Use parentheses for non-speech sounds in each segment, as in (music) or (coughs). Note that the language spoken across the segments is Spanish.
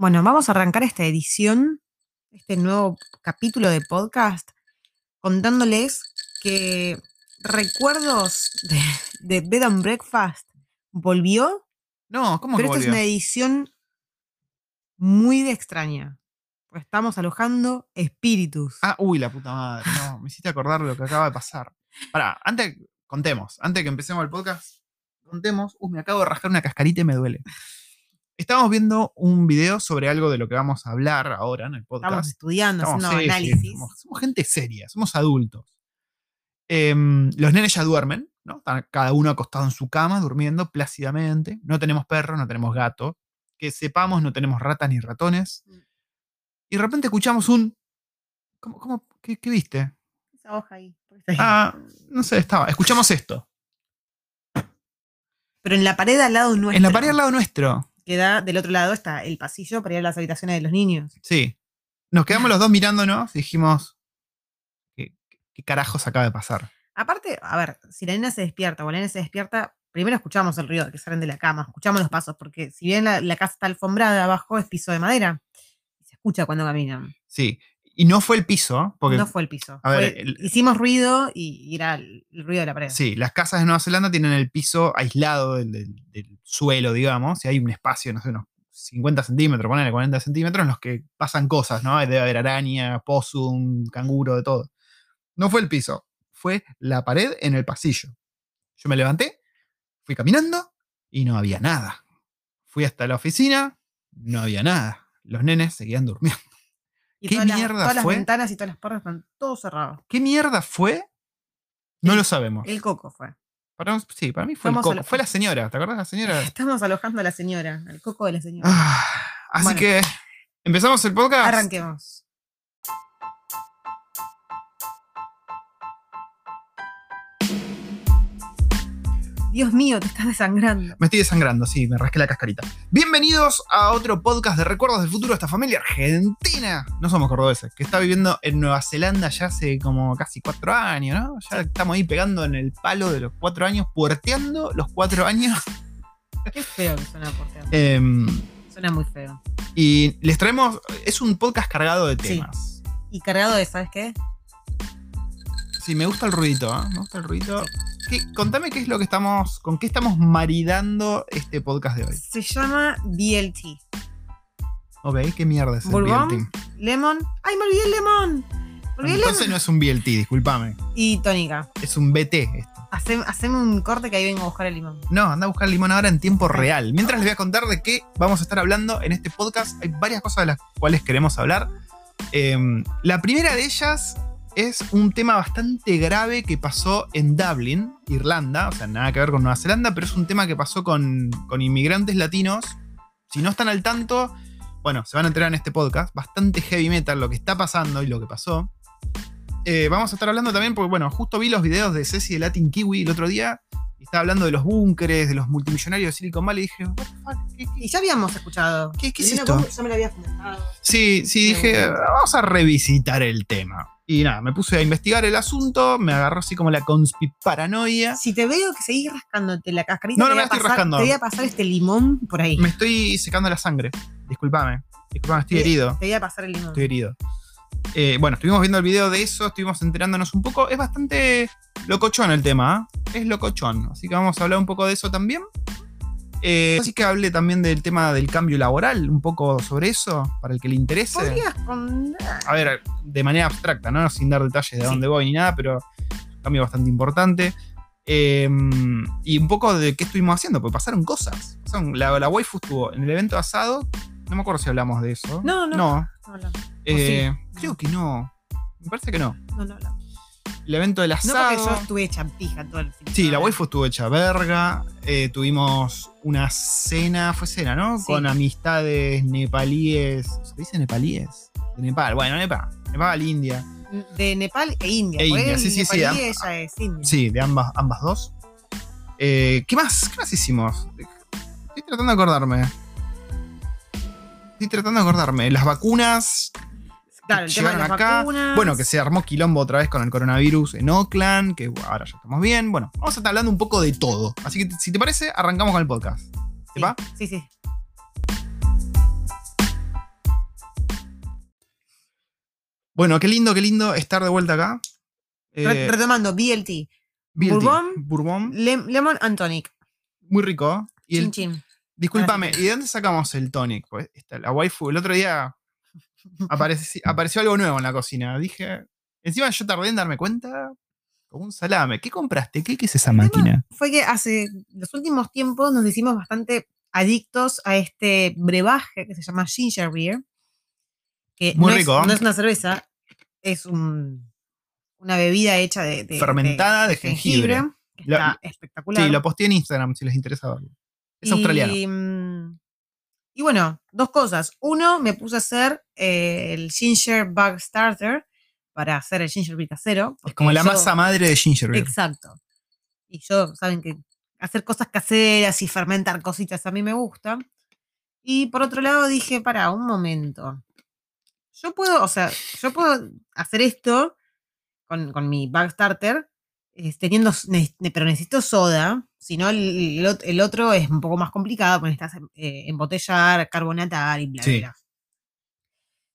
Bueno, vamos a arrancar esta edición, este nuevo capítulo de podcast, contándoles que Recuerdos de, de Bed and Breakfast volvió, No, ¿cómo pero que esta es una edición muy de extraña. Porque estamos alojando espíritus. Ah, uy, la puta madre. No, me hiciste acordar lo que acaba de pasar. Pará, antes, contemos. Antes que empecemos el podcast, contemos. Uy, me acabo de rascar una cascarita y me duele. Estamos viendo un video sobre algo de lo que vamos a hablar ahora en el estamos podcast. estudiando, Estamos haciendo serios, análisis. somos, somos gente seria, somos adultos. Em, los nenes ya duermen, ¿no? Están cada uno acostado en su cama, durmiendo plácidamente. No tenemos perro, no tenemos gato. Que sepamos, no tenemos ratas ni ratones. Mm. Y de repente escuchamos un. ¿Cómo, cómo, qué, qué viste? Esa hoja ahí. ¿por qué está ahí? Ah, no sé, estaba. Escuchamos esto. Pero en la pared al lado nuestro. En la pared al lado nuestro. Que da del otro lado está el pasillo para ir a las habitaciones de los niños. Sí. Nos quedamos los dos mirándonos y dijimos. ¿Qué, qué carajos acaba de pasar? Aparte, a ver, si la nena se despierta o la nena se despierta, primero escuchamos el ruido de que salen de la cama, escuchamos los pasos, porque si bien la, la casa está alfombrada abajo, es piso de madera. Se escucha cuando caminan. Sí. Y no fue el piso, porque. no fue el piso. a ver, fue- el- hicimos ruido y, era el, el ruido de la pared. Sí, las casas de Nueva Zelanda tienen el piso aislado del, del- del suelo, digamos, y hay un espacio, no sé, unos 50 centímetros, ponele 40 centímetros, en los que pasan cosas, ¿no? Debe haber araña, possum, canguro, de todo. No fue el piso, fue la pared en el pasillo. Yo me levanté, fui caminando y no había nada. Fui hasta la oficina, no había nada. Los nenes seguían durmiendo. Y ¿Qué todas las- mierda todas las fue? ventanas y todas las puertas están todo cerrado. ¿Qué mierda fue? No El- lo sabemos. El coco fue. Para- sí, para mí fue el coco. Fue la señora, ¿te acuerdas de la señora? (laughs) Estamos alojando a la señora, al coco de la señora. Ah, así Bueno. que empezamos el podcast. Arranquemos. Dios mío, te estás desangrando. Me estoy desangrando, sí, me rasqué la cascarita. Bienvenidos a otro podcast de recuerdos del futuro de esta familia argentina. No somos cordobeses, que está viviendo en Nueva Zelanda ya hace como casi cuatro años, ¿no? Ya estamos ahí pegando en el palo de los cuatro años, puerteando los cuatro años. Qué feo que suena porteo. Em, Suena muy feo. y les traemos, es un podcast cargado de Sí. temas. Y cargado de, ¿sabes qué? Sí, me gusta el ruidito, ¿eh? Me gusta el ruidito. ¿Qué- contame qué es lo que estamos, con qué estamos maridando este podcast de hoy. Se llama BLT. Ok, ¿qué mierda es el Bourbon, BLT? Lemon. ¡Ay, me olvidé el lemon! Me olvidé el Entonces lemon. no es un BLT, discúlpame. Y tónica. Es un BT esto. Hacem- Haceme un corte que ahí vengo a buscar el limón. No, anda a buscar limón ahora en tiempo real. Mientras les voy a contar de qué vamos a estar hablando en este podcast. Hay varias cosas de las cuales queremos hablar. Em, la primera de ellas es un tema bastante grave que pasó en Dublin, Irlanda. O sea, nada que ver con Nueva Zelanda, pero es un tema que pasó con, con inmigrantes latinos. Si no están al tanto, bueno, se van a enterar en este podcast. Bastante heavy metal lo que está pasando y lo que pasó. Eh, vamos a estar hablando también, porque bueno, justo vi los videos de Ceci de Latin Kiwi el otro día. Y estaba hablando de los búnkeres, de los multimillonarios de Silicon Valley. Y dije, what the fuck, ¿qué, qué- Y ya habíamos escuchado. ¿Qué- qué es esto? Yo me lo había comentado. Sí, sí, dije, vamos a revisitar el tema. Y nada, me puse a investigar el asunto, me agarró así como la conspiparanoia. Si te veo que seguís rascándote la cascarita, No, te no me a estoy pasar- rascando. Te voy a pasar este limón por ahí. Me estoy secando la sangre. Disculpame. Disculpame, estoy herido. Te voy a pasar el limón. Estoy herido. Eh, bueno, estuvimos viendo el video de eso, estuvimos enterándonos un poco. Es bastante locochón el tema, ¿ah? Es locochón. Así que vamos a hablar un poco de eso también. Eh, así que hable también del tema del cambio laboral, un poco sobre eso, para el que le interese. A ver, de manera abstracta, ¿no? Sin dar detalles de Sí. dónde voy ni nada, pero cambio bastante importante. Eh, y un poco de qué estuvimos haciendo, porque pasaron cosas. Pasaron- la, la waifu estuvo en el evento asado. No me acuerdo si hablamos de eso. No, no. No, No, no, eh, sí. creo que no. Me parece que no. no, no, no. El evento del No, asado. porque yo estuve hecha pija todo el fin Sí, la waifu estuvo hecha verga. eh, tuvimos una cena, fue cena, ¿no? Sí. Con amistades nepalíes. ¿Se dice nepalíes? De Nepal, bueno, Nepal. Nepal, India. De Nepal e India. E India, sí, sí, sí, ella es India. Sí, de ambas, ambas dos. Eh, ¿Qué más? ¿Qué más hicimos? Estoy tratando de acordarme. Estoy tratando de acordarme. Las vacunas. Claro, acá. Bueno, que se armó quilombo otra vez con el coronavirus en Oakland, que ahora ya estamos bien. Bueno, vamos a estar hablando un poco de todo. Así que si te parece, arrancamos con el podcast. ¿Te va? Sí, sí. Bueno, qué lindo, qué lindo estar de vuelta acá. Eh, retomando, BLT. BLT. Bourbon, Bourbon. Lemon and Tonic. Muy rico. Y chin, chin. Discúlpame, ¿y de dónde sacamos el tonic? Pues, la waifu, el otro día apareci- apareció algo nuevo en la cocina. Dije. Encima yo tardé en darme cuenta. Como un salame. ¿Qué compraste? ¿Qué, qué es esa El máquina? Fue que hace los últimos tiempos nos hicimos bastante adictos a este brebaje que se llama ginger beer. Que Muy no, rico. Es, no es una cerveza, es un- una bebida hecha de, de- Fermentada de jengibre. que Lo- está espectacular. Sí, lo posteé en Instagram si les interesa verlo. Es y, australiano. Y bueno, dos cosas. Uno, me puse a hacer eh, el ginger bug starter para hacer el ginger beer casero. Es como la yo- masa madre de ginger beer. Exacto. Y yo, saben que hacer cosas caseras y fermentar cositas a mí me gusta. Y por otro lado dije, para, un momento. Yo puedo, o sea, yo puedo hacer esto con, con mi bag starter, teniendo, pero necesito soda. Si no, el, el ot- el otro es un poco más complicado, porque necesitas eh, embotellar, carbonatar y bla, bla, Sí. bla.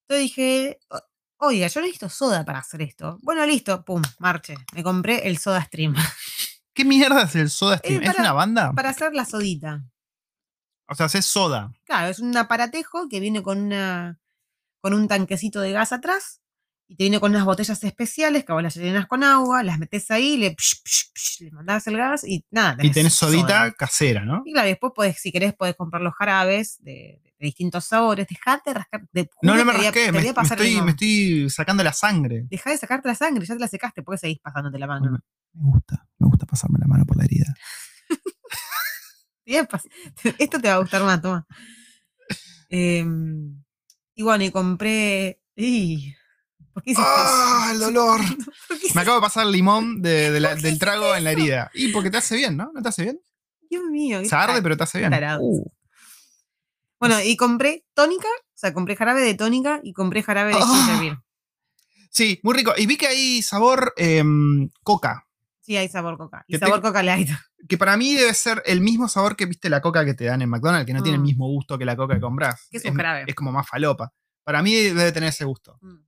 Entonces dije, "O- oiga, yo necesito soda para hacer esto. Bueno, listo, pum, marche. Me compré el soda stream ¿Qué mierda es el Soda (laughs) Stream? ¿Es para- una banda? para hacer la sodita. O sea, es soda. Claro, es un aparatejo que viene con una con un tanquecito de gas atrás y te viene con unas botellas especiales que vos las llenas con agua, las metes ahí, le, psh, psh, psh, le mandás el gas y nada. Y tenés soda. sodita casera, ¿no? Y claro, después podés, si querés, podés comprar los jarabes de, de distintos sabores. Dejate de rascar. De, No, no me rasqué, me, estoy, limón. me estoy sacando la sangre. Dejá de sacarte la sangre, ya te la secaste, ¿por qué seguís pasándote la mano? Me gusta, me gusta pasarme la mano por la herida. (laughs) Esto te va a gustar más, toma. Em, y bueno, y compré. ¿Por qué hiciste ¡Ah, eso? el dolor! (laughs) ¿Por qué Me acabo de pasar el limón de- de la- ¿Por qué del trago en la herida. Y porque te hace bien, ¿no? ¿No te hace bien? Dios mío. Se arde, pero te hace bien. Uh. Bueno, y compré tónica, o sea, compré jarabe de tónica y compré jarabe de beer. Sí, muy rico. Y vi que hay sabor em, coca. Sí, hay sabor coca. Y sabor coca light. (laughs) Que para mí debe ser el mismo sabor que viste la coca que te dan en McDonald's, que no tiene el Mm. mismo gusto que la coca que compras. Que es un jarabe. Es como más falopa. Para mí debe tener ese gusto. Mm.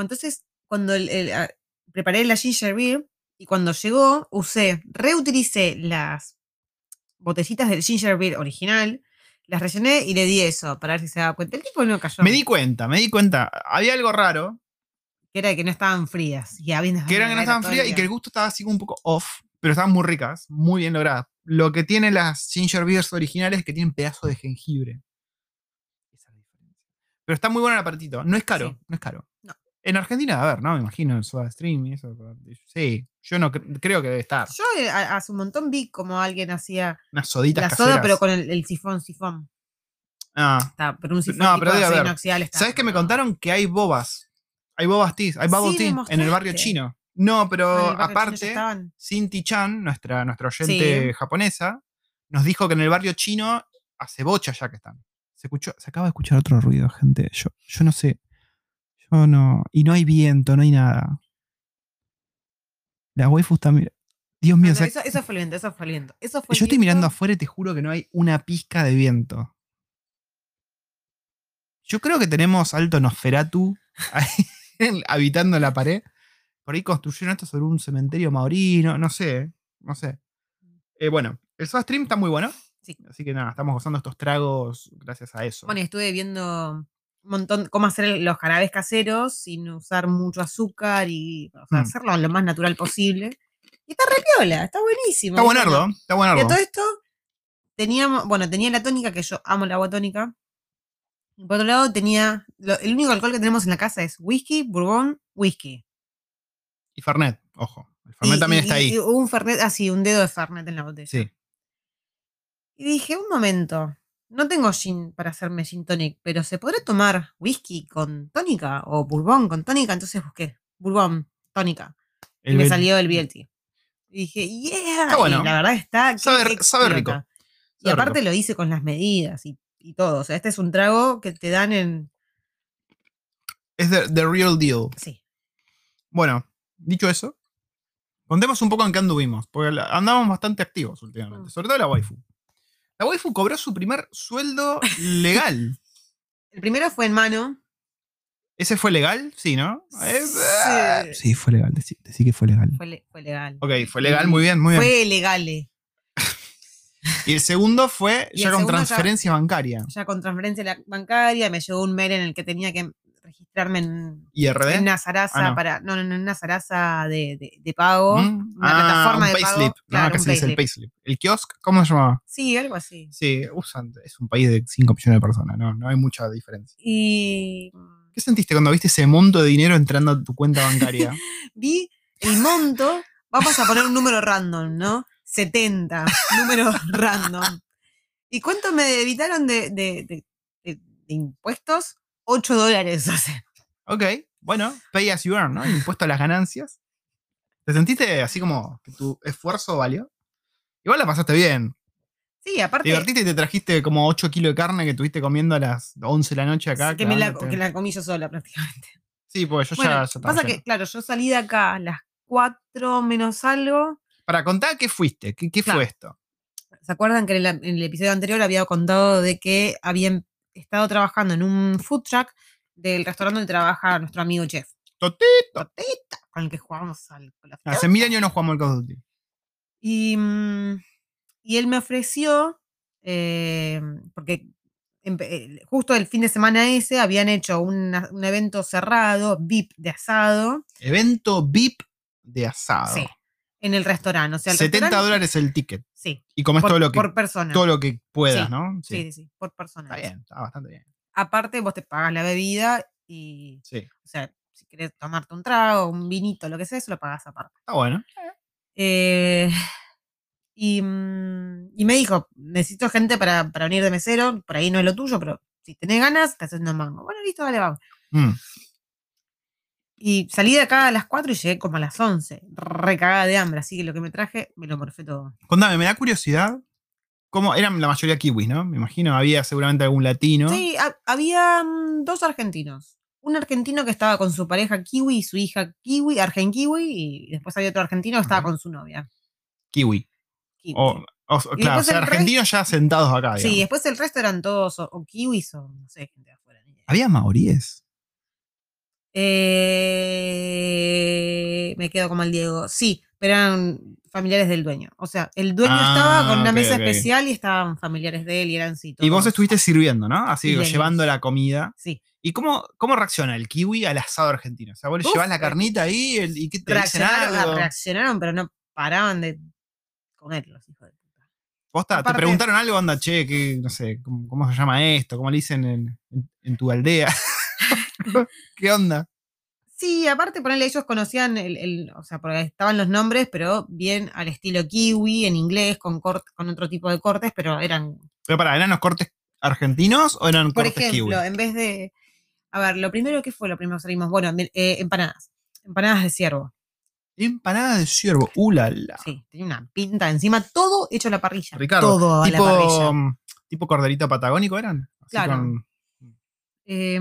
Entonces, cuando el- el- ah, preparé la ginger beer y cuando llegó, usé, reutilicé las botellitas del ginger beer original, las rellené y le di eso para ver si se daba cuenta. El tipo no cayó. Me di cuenta, me di cuenta. Había algo raro, que era que no estaban frías. Y habiendo que eran que no estaban frías y que el gusto estaba así como un poco off, pero estaban muy ricas, muy bien logradas. Lo que tienen las ginger beers originales es que tienen pedazo de jengibre. Pero está muy bueno el aparatito. No es caro, Sí. no es caro. En Argentina, a ver, ¿no? Me imagino Soda Stream y eso. Sí, yo no cre- creo que debe estar. Yo eh, a- hace un montón vi como alguien hacía Unas soditas la caseras. soda, pero con el, el sifón, sifón. Ah, Está, pero un sifón No, pero debe haber. inoxidable está. ¿Sabes que me contaron que hay bobas? Hay bobas teas, hay bubble Sí, tea en el barrio chino. No, pero aparte. Cinti Chan, nuestra, nuestra oyente Sí. japonesa, nos dijo que en el barrio chino hace bocha ya que están. Se, escuchó, se acaba de escuchar otro ruido, gente. Yo, yo no sé. Yo no. Y no hay viento, no hay nada. La waifu está. mir- Dios No, mío, no, o sea, eso, eso fue el viento, eso fue el viento. Eso fue el yo estoy mirando afuera y te juro que no hay una pizca de viento. Yo creo que tenemos alto Nosferatu (laughs) ahí, habitando la pared. Por ahí construyeron esto sobre un cementerio maorino, no sé, no sé. Eh, bueno, el Soda Stream está muy bueno. Sí. Así que nada, estamos gozando estos tragos gracias a eso. Bueno, estuve viendo montón cómo hacer los jarabes caseros sin usar mucho azúcar y o sea, Mm. hacerlo lo más natural posible. Y está re piola, está buenísimo. está buenardo, bueno, está Y a buenardo. todo esto, teníamos, bueno, tenía la tónica, que yo amo el agua tónica. Y por otro lado, tenía, lo- el único alcohol que tenemos en la casa es whisky, bourbon, whisky. Y Fernet, ojo. El Fernet Y- también y- está ahí. un Fernet, así, un dedo de Fernet en la botella. sí. Y dije, un momento, no tengo gin para hacerme gin tonic, pero ¿se podrá tomar whisky con tónica o bourbon con tónica? Entonces busqué bourbon, tónica. Y me salió el BLT. Y dije, yeah. Está bueno. Y la verdad está. Sabe- sabe rico. Y aparte rico. lo hice con las medidas y, y todo. O sea, este es un trago que te dan en. Es the, the real deal. Sí. Bueno, dicho eso, contemos un poco en qué anduvimos, porque andamos bastante activos últimamente, Mm. sobre todo la waifu. La waifu cobró su primer sueldo legal. (laughs) El primero fue en mano. ¿Ese fue legal? Sí, ¿no? Sí. sí, fue legal. Decí, decí que fue legal. Fue, le- fue legal. Ok, fue legal, muy bien, muy bien. Fue legal. eh. (laughs) Y el segundo fue Y ya con segundo ya- transferencia bancaria. Ya con transferencia bancaria me llegó un mail en el que tenía que registrarme en, IRD. en una zaraza Ah, no. para. No, no, no, en una zaraza de, de- de pago. Mm. Una Ah, plataforma un de pago. payslip. Claro, no, que un se dice el payslip. ¿El kiosk? ¿Cómo se llamaba? Sí, algo así. Sí, usan. Es un país de 5 millones de personas, no, no hay mucha diferencia. Y ¿Qué sentiste cuando viste ese monto de dinero entrando a tu cuenta bancaria? (laughs) vi el monto. Vamos a poner un número random, ¿no? 70. número random. ¿Y cuánto me debitaron de, de- de- de- de impuestos? 8 dólares. (laughs) O sea, ok, bueno, pay as you earn, ¿no? Impuesto a las ganancias. ¿Te sentiste así como que tu esfuerzo valió? Igual la pasaste bien. sí, Te aparte. divertiste y te trajiste como 8 kilos de carne que tuviste comiendo a las 11 de la noche acá. que, me la, que la comí yo sola (laughs) prácticamente. Sí, porque yo Bueno, ya, ya pasa lleno. que, claro, yo salí de acá a las 4 menos algo. Para contar qué fuiste, qué, qué Claro. fue esto. ¿Se acuerdan que en el, en el episodio anterior había contado de que habían estado trabajando en un food truck del restaurante donde trabaja nuestro amigo Jeff? Totito. Totita, con el que jugamos al Hace mil años no jugamos al Call of Duty. Y, mm, y él me ofreció, eh, porque empe- eh, justo el fin de semana ese habían hecho una- un evento cerrado, VIP de asado, Evento VIP de asado. sí, en el restaurante. O sea, el 70 restaurante- dólares el ticket. Sí, Y comes por, todo lo que, por persona. todo lo que puedas, Sí, ¿no? sí, sí, sí, por persona. Está bien, está bastante bien. Aparte, vos te pagas la bebida y, Sí, o sea, si querés tomarte un trago, un vinito, lo que sea, eso lo pagas aparte. está bueno. Eh, y, mm, y me dijo, necesito gente para, para venir de mesero, por ahí no es lo tuyo, pero si tenés ganas, te haces una mango. Bueno, listo, dale, vamos. Mm. Y salí de acá a las 4 y llegué como a las 11, recagada de hambre, así que lo que me traje me lo morfé todo. Contame, me da curiosidad. ¿Cómo? Eran la mayoría kiwis, ¿no? Me imagino, había seguramente algún latino. Sí, ha- había mm, dos argentinos. Un argentino que estaba con su pareja kiwi y su hija kiwi, argen kiwi, y después había otro argentino que estaba con su novia. Kiwi. kiwi. O, claro, o sea, argentinos ya sentados acá. sí, después el resto eran todos o, kiwis o no sé, gente de afuera. ¿Había maoríes? Eh, me quedo como el Diego. Sí, pero eran familiares del dueño. O sea, el dueño estaba con Ah, una mesa especial y estaban familiares de él y eran sí. Y vos estuviste sirviendo, ¿no? Así, llevando la comida. Sí. ¿Y cómo, cómo reacciona el kiwi al asado argentino? O sea, vos le Uf, llevás la carnita ahí el- y ¿qué te dicen Reaccionaron, algo? reaccionaron, pero no paraban de comerlos, hijo de puta. Posta, ¿Te aparte- preguntaron algo, onda, che, que, no sé, ¿cómo, cómo se llama esto? ¿Cómo le dicen en, en- en tu aldea? (laughs) (laughs) ¿Qué onda? Sí, aparte ponerle ellos conocían el, el- o sea, porque estaban los nombres, pero bien al estilo kiwi, en inglés, con cort- con otro tipo de cortes, pero eran Pero para, ¿eran los cortes argentinos o eran Por cortes ejemplo, kiwi? en vez de. A ver, lo primero que fue, lo primero que salimos, bueno, eh, empanadas. Empanadas de ciervo. Empanada de ciervo, uh, la, la. Sí, tenía una pinta encima, todo hecho a la parrilla. Ricardo, todo a la tipo, parrilla. mm, tipo corderito patagónico eran. Así Claro. con- Eh,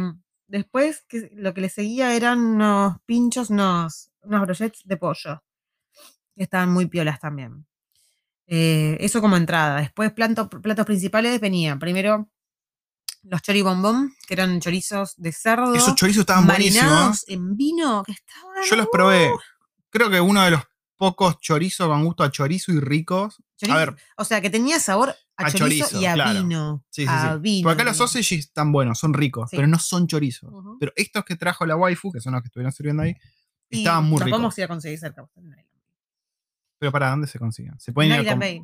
después, que, lo que le seguía eran unos pinchos, unos, unos brochets de pollo. Que estaban muy piolas también. Eh, eso como entrada. Después, platos principales venían primero los choribombón, que eran chorizos de cerdo. Esos chorizos estaban buenísimos. marinados en vino, que estaban. Yo los probé. Creo que uno de los pocos chorizos con gusto a chorizo y ricos. Chorizo- A ver, O sea, que tenía sabor a, A chorizo, chorizo, y a claro. vino. sí, sí, a sí. vino. Porque acá los sausages están buenos, son ricos, pero no son chorizos. Ujú. Pero estos que trajo la waifu, que son los que estuvieron sirviendo ahí, Y estaban muy ricos. vamos a ir a conseguir cerca. Pero para dónde se consiguen? Se pueden En ir a Bay.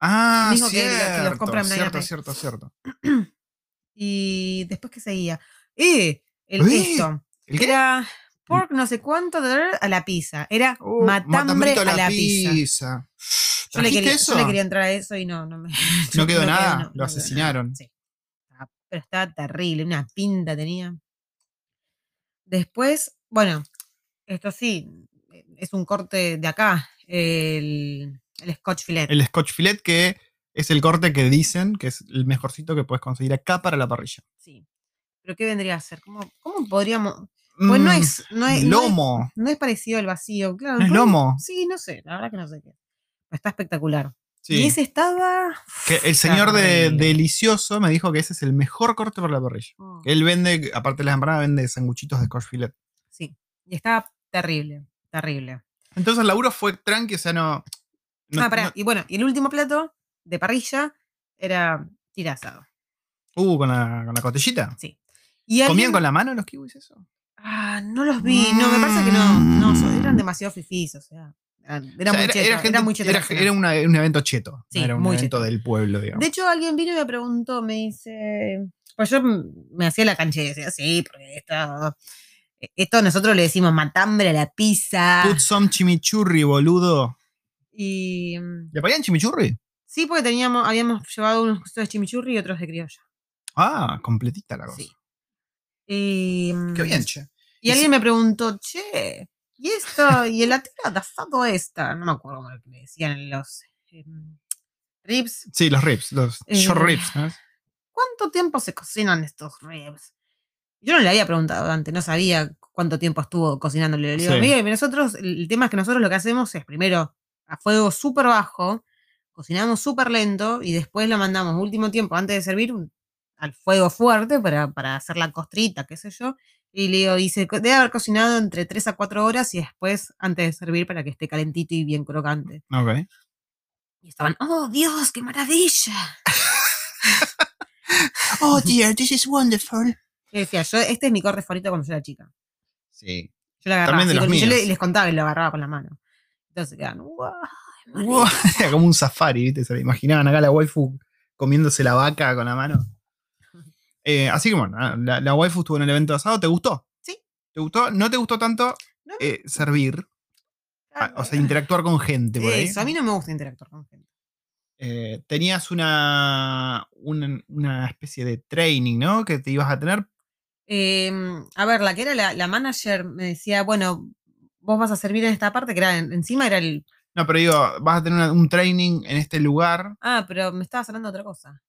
Ah, Dijo que- que los cierto, compran cierto, Island cierto, cierto. (clears throat) Y después que seguía. ¡Eh! El, ¡Eh! Esto. ¿El qué? Era pork no sé cuánto de- a la pizza. Era Uh, matambre a la, pizza. Yo le, ¿Trajiste quería, eso? yo le quería entrar a eso y no, no me. No quedó no nada, no- lo asesinaron. nada. Sí. Ah, Pero estaba terrible, una pinta tenía. Después, bueno, esto sí, es un corte de acá, el, el Scotch Filet. El Scotch Filet, que es el corte que dicen que es el mejorcito que puedes conseguir acá para la parrilla. Sí. Pero ¿qué vendría a ser? ¿Cómo, cómo podríamos.? Pues no Mm, es. No es, no es- lomo. No es parecido al vacío, claro. ¿No es lomo? Sí, no sé, la verdad que no sé qué. Está espectacular. Sí. Y ese estaba. Que el señor de. Delicioso me dijo que ese es el mejor corte para la parrilla. Oh, Él vende, aparte de las empanadas, vende sanguchitos de coach filet. Sí. Y estaba terrible. Terrible. Entonces el laburo fue tranqui, o sea, no. no- ah, pará. no- Y bueno, y el último plato de parrilla era tira asado. uh, con la, con la cotellita. Sí. ¿Comían alguien- con la mano los kiwis eso? Ah, no los vi. No, me parece que no. no so- Mm. eran demasiado fifís, o sea. Eran, era O sea, muy cheto. Era, gente- muy era- una- un evento cheto. Sí, no era un muy evento cheto. del pueblo, digamos. De hecho, alguien vino y me preguntó, me dice. Pues yo m- me hacía la cancha y decía, sí, porque esto. Esto nosotros le decimos matambre a la pizza. Put some chimichurri, boludo. Y. mm, ¿Le ponían chimichurri? Sí, porque teníamos, habíamos llevado unos costos de chimichurri y otros de criolla. Ah, completita la cosa. Sí. Y, mm, Qué bien, che. Y Y alguien me preguntó, che, ¿y esto? ¿Y la tira de asado esta? No me acuerdo cómo le decían los em, ribs. Sí, los ribs, los Eh, short ribs. ¿no? ¿Cuánto tiempo se cocinan estos ribs? Yo no le había preguntado antes, no sabía cuánto tiempo estuvo cocinándole. Le digo, Sí. "Mire, nosotros, el el tema es que nosotros lo que hacemos es primero a fuego súper bajo, cocinamos súper lento y después lo mandamos último tiempo antes de servir al fuego fuerte para, para hacer la costrita, qué sé yo. Y le digo, y se co- debe haber cocinado entre 3 a 4 horas y después antes de servir para que esté calentito y bien crocante. Ok. Y estaban, oh Dios, qué maravilla. (laughs) Oh, dear, this is wonderful. Y decía, yo, este es mi corte favorito cuando yo era chica. Sí. Yo la agarraba También de los y yo le- míos. les contaba y lo agarraba con la mano. Entonces quedan, "Guau, Wow, (laughs) Era como un safari, ¿viste? Se le imaginaban acá la waifu comiéndose la vaca con la mano. Eh, así que bueno, nada, la, la waifu estuvo en el evento de asado. ¿Te gustó? Sí. ¿Te gustó? ¿No te gustó tanto No, eh, servir? ah, O sea, ah, interactuar con gente por ahí. Eso, a mí no me gusta interactuar con gente. Eh, tenías una, una, una especie de training, ¿no? Que te ibas a tener. Em, a ver, la que era la, la manager me decía, bueno, vos vas a servir en esta parte, que era en- encima era el. No, pero digo, vas a tener una- un training en este lugar. Ah, pero me estabas hablando de otra cosa.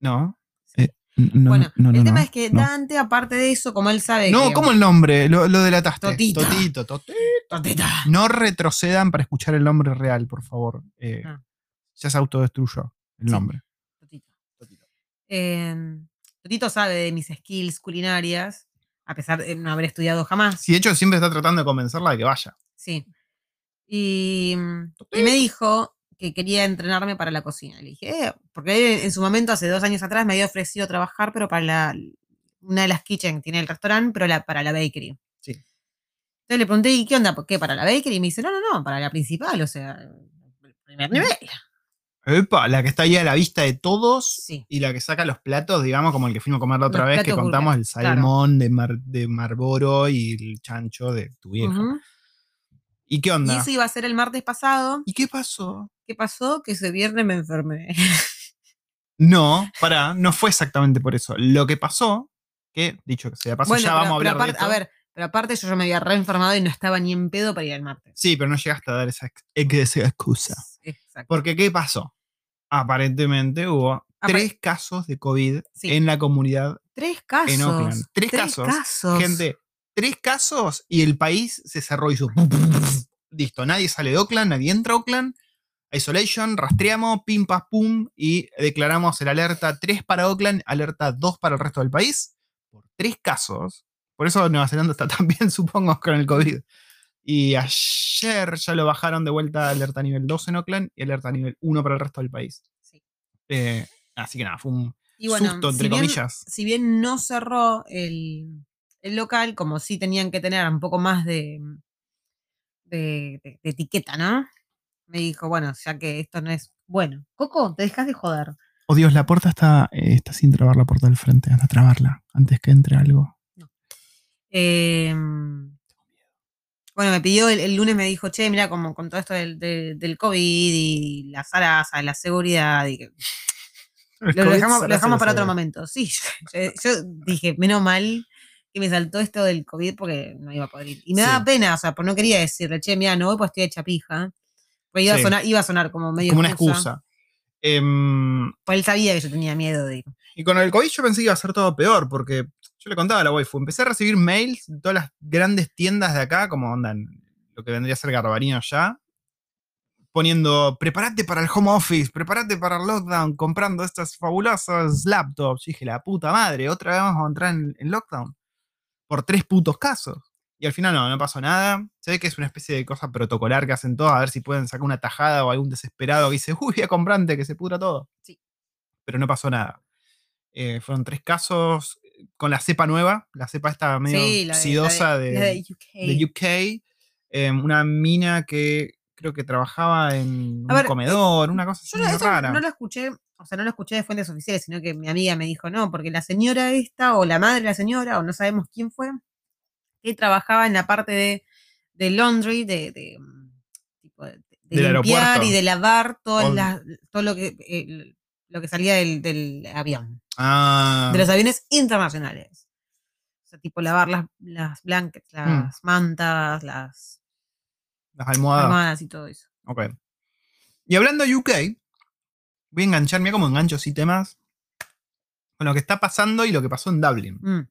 No. No, bueno, no, no, el tema es que. Dante, aparte de eso, como él sabe No, que. ¿cómo el nombre? Lo, lo delataste. Totito. Totito, Totito. Tortita. No retrocedan para escuchar el nombre real, por favor. Eh, Ah. Ya se autodestruyó el Sí. nombre. Totito. Em, Totito sabe de mis skills culinarias, a pesar de no haber estudiado jamás. Sí, de hecho, siempre está tratando de convencerla de que vaya. Sí. Y, mm, y me dijo que quería entrenarme para la cocina. Le dije, "Eh", porque él en su momento, hace dos años atrás, me había ofrecido trabajar, pero para la, una de las kitchen, tiene el restaurante, pero la, para la bakery. Sí. Entonces le pregunté, ¿y qué onda? ¿Por qué? ¿Para la bakery? Y me dice, no, no, no, para la principal, o sea, el primer nivel. Epa, la que está ahí a la vista de todos Sí. y la que saca los platos, digamos, como el que fuimos a comer la otra Los vez, que contamos el gourmet, claro. salmón de, Mar, de Marlboro y el chancho de tu vieja. Ujú. ¿Y qué Y onda? eso iba a ser el martes pasado. ¿Y qué pasó? ¿Qué pasó? Que ese viernes me enfermé. (laughs) No, pará, no fue exactamente por eso. Lo que pasó, que, dicho que sea de paso, ya pero- vamos a hablar de aparte- esto. A ver, pero aparte yo ya me había reenfermado y no estaba ni en pedo para ir al martes. Sí, pero no llegaste a dar esa, ex- esa excusa. Exacto. Porque, ¿qué pasó? Aparentemente hubo tres casos de COVID Sí. en la comunidad Tres casos. en Oakland. Tres, casos. casos. Gente, tres casos y el país se cerró y hizo. Listo, nadie sale de Oakland, nadie entra a Oakland. Isolation, rastreamos, pim, pam, pum, y declaramos el alerta 3 para Oakland, alerta 2 para el resto del país, por tres casos. Por eso Nueva Zelanda está (laughs) tan bien, supongo, con el COVID. Y ayer ya lo bajaron de vuelta a alerta nivel 2 en Oakland y alerta nivel 1 para el resto del país. Sí. Eh, así que nada, fue un bueno, susto, entre si bien, comillas. si bien no cerró el, el local, como sí tenían que tener un poco más de, de, de- de etiqueta, ¿no? Me dijo, bueno, ya que esto no es bueno. Coco, te dejas de joder. Oh Dios, la puerta está, eh, está sin trabar la puerta del frente. Anda a trabarla antes que entre algo. Eh, bueno, me pidió el, el lunes, me dijo, che, mira, como con todo esto del, de- del COVID y la zaraza, la seguridad, y que (laughs) lo, lo dejamos, lo dejamos para otro momento. Sí, (laughs) yo, yo dije, menos mal me saltó esto del COVID porque no iba a poder ir. Y me Sí. daba pena, o sea, pues no quería decirle, che, mira, no voy pues estoy hecha pija. Porque iba, Sí. a sonar, iba a sonar como medio Como una excusa. Em, Pues él sabía que yo tenía miedo de ir. y con el COVID yo pensé que iba a ser todo peor, porque yo le contaba a la waifu, empecé a recibir mails de todas las grandes tiendas de acá, como andan lo que vendría a ser Garbarino ya, poniendo, prepárate para el home office, prepárate para el lockdown, comprando estas fabulosas laptops. Y dije, la puta madre, otra vez vamos a entrar en, en lockdown. Por tres putos casos. Y al final no, no pasó nada. Se ve que es una especie de cosa protocolar que hacen todos, a ver si pueden sacar una tajada o algún desesperado que dice, uy, voy a comprante, que se pudra todo. Sí. Pero no pasó nada. Eh, fueron tres casos con la cepa nueva, la cepa esta medio Sí, la de, sidosa la de, de- la de UK. eh, una mina que creo que trabajaba en A un ver, eh, comedor, una cosa así no, rara. no lo escuché, o sea, no lo escuché de fuentes oficiales, sino que mi amiga me dijo, no, porque la señora esta, o la madre de la señora, o no sabemos quién fue, que trabajaba en la parte de, de laundry, de, de, mm, tipo de- limpiar y de lavar todas las- todo lo que eh, lo que salía del, del avión, Ah, de los aviones internacionales. O sea, tipo lavar las, las blankets, Mm. las mantas, las las almohadas. almohadas y todo eso. Ok. Y hablando de UK, voy a enganchar, mira cómo engancho así temas con lo que está pasando y lo que pasó en Dublin. Mm.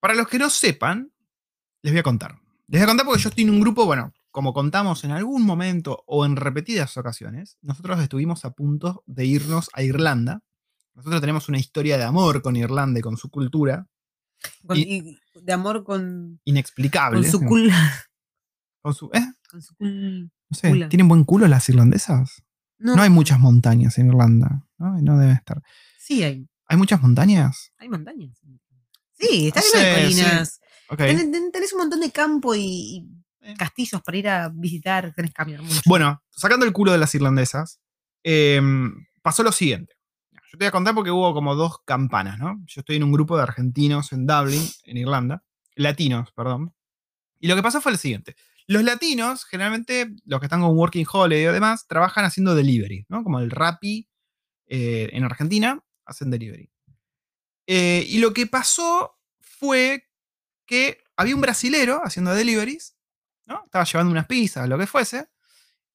Para los que no sepan, les voy a contar. Les voy a contar porque yo estoy en un grupo, bueno, como contamos en algún momento o en repetidas ocasiones, nosotros estuvimos a punto de irnos a Irlanda. Nosotros tenemos una historia de amor con Irlanda y con su cultura, Con- Y- y de amor con, inexplicable. con su cul. Con su- ¿eh? Con su cul. No sé. ¿tienen buen culo las irlandesas? No hay muchas montañas en Irlanda. No, no debe estar. Sí, hay, ¿Hay muchas montañas? hay montañas. Sí, está No lleno de sé, sí. colinas. Ok. Ten- ten- Tenés un montón de campo y, y castillos para ir a visitar. Tenés caminar mucho. Bueno, sacando el culo de las irlandesas, em, pasó lo siguiente. Yo te voy a contar porque hubo como dos campanas, ¿no? Yo estoy en un grupo de argentinos en Dublin, en Irlanda. Latinos, perdón. Y lo que pasó fue lo siguiente. Los latinos, generalmente, los que están con Working Holiday y demás, trabajan haciendo delivery, ¿no? Como el Rappi eh, en Argentina, hacen delivery. Eh, y lo que pasó fue que había un brasilero haciendo deliveries, ¿no? Estaba llevando unas pizzas, lo que fuese.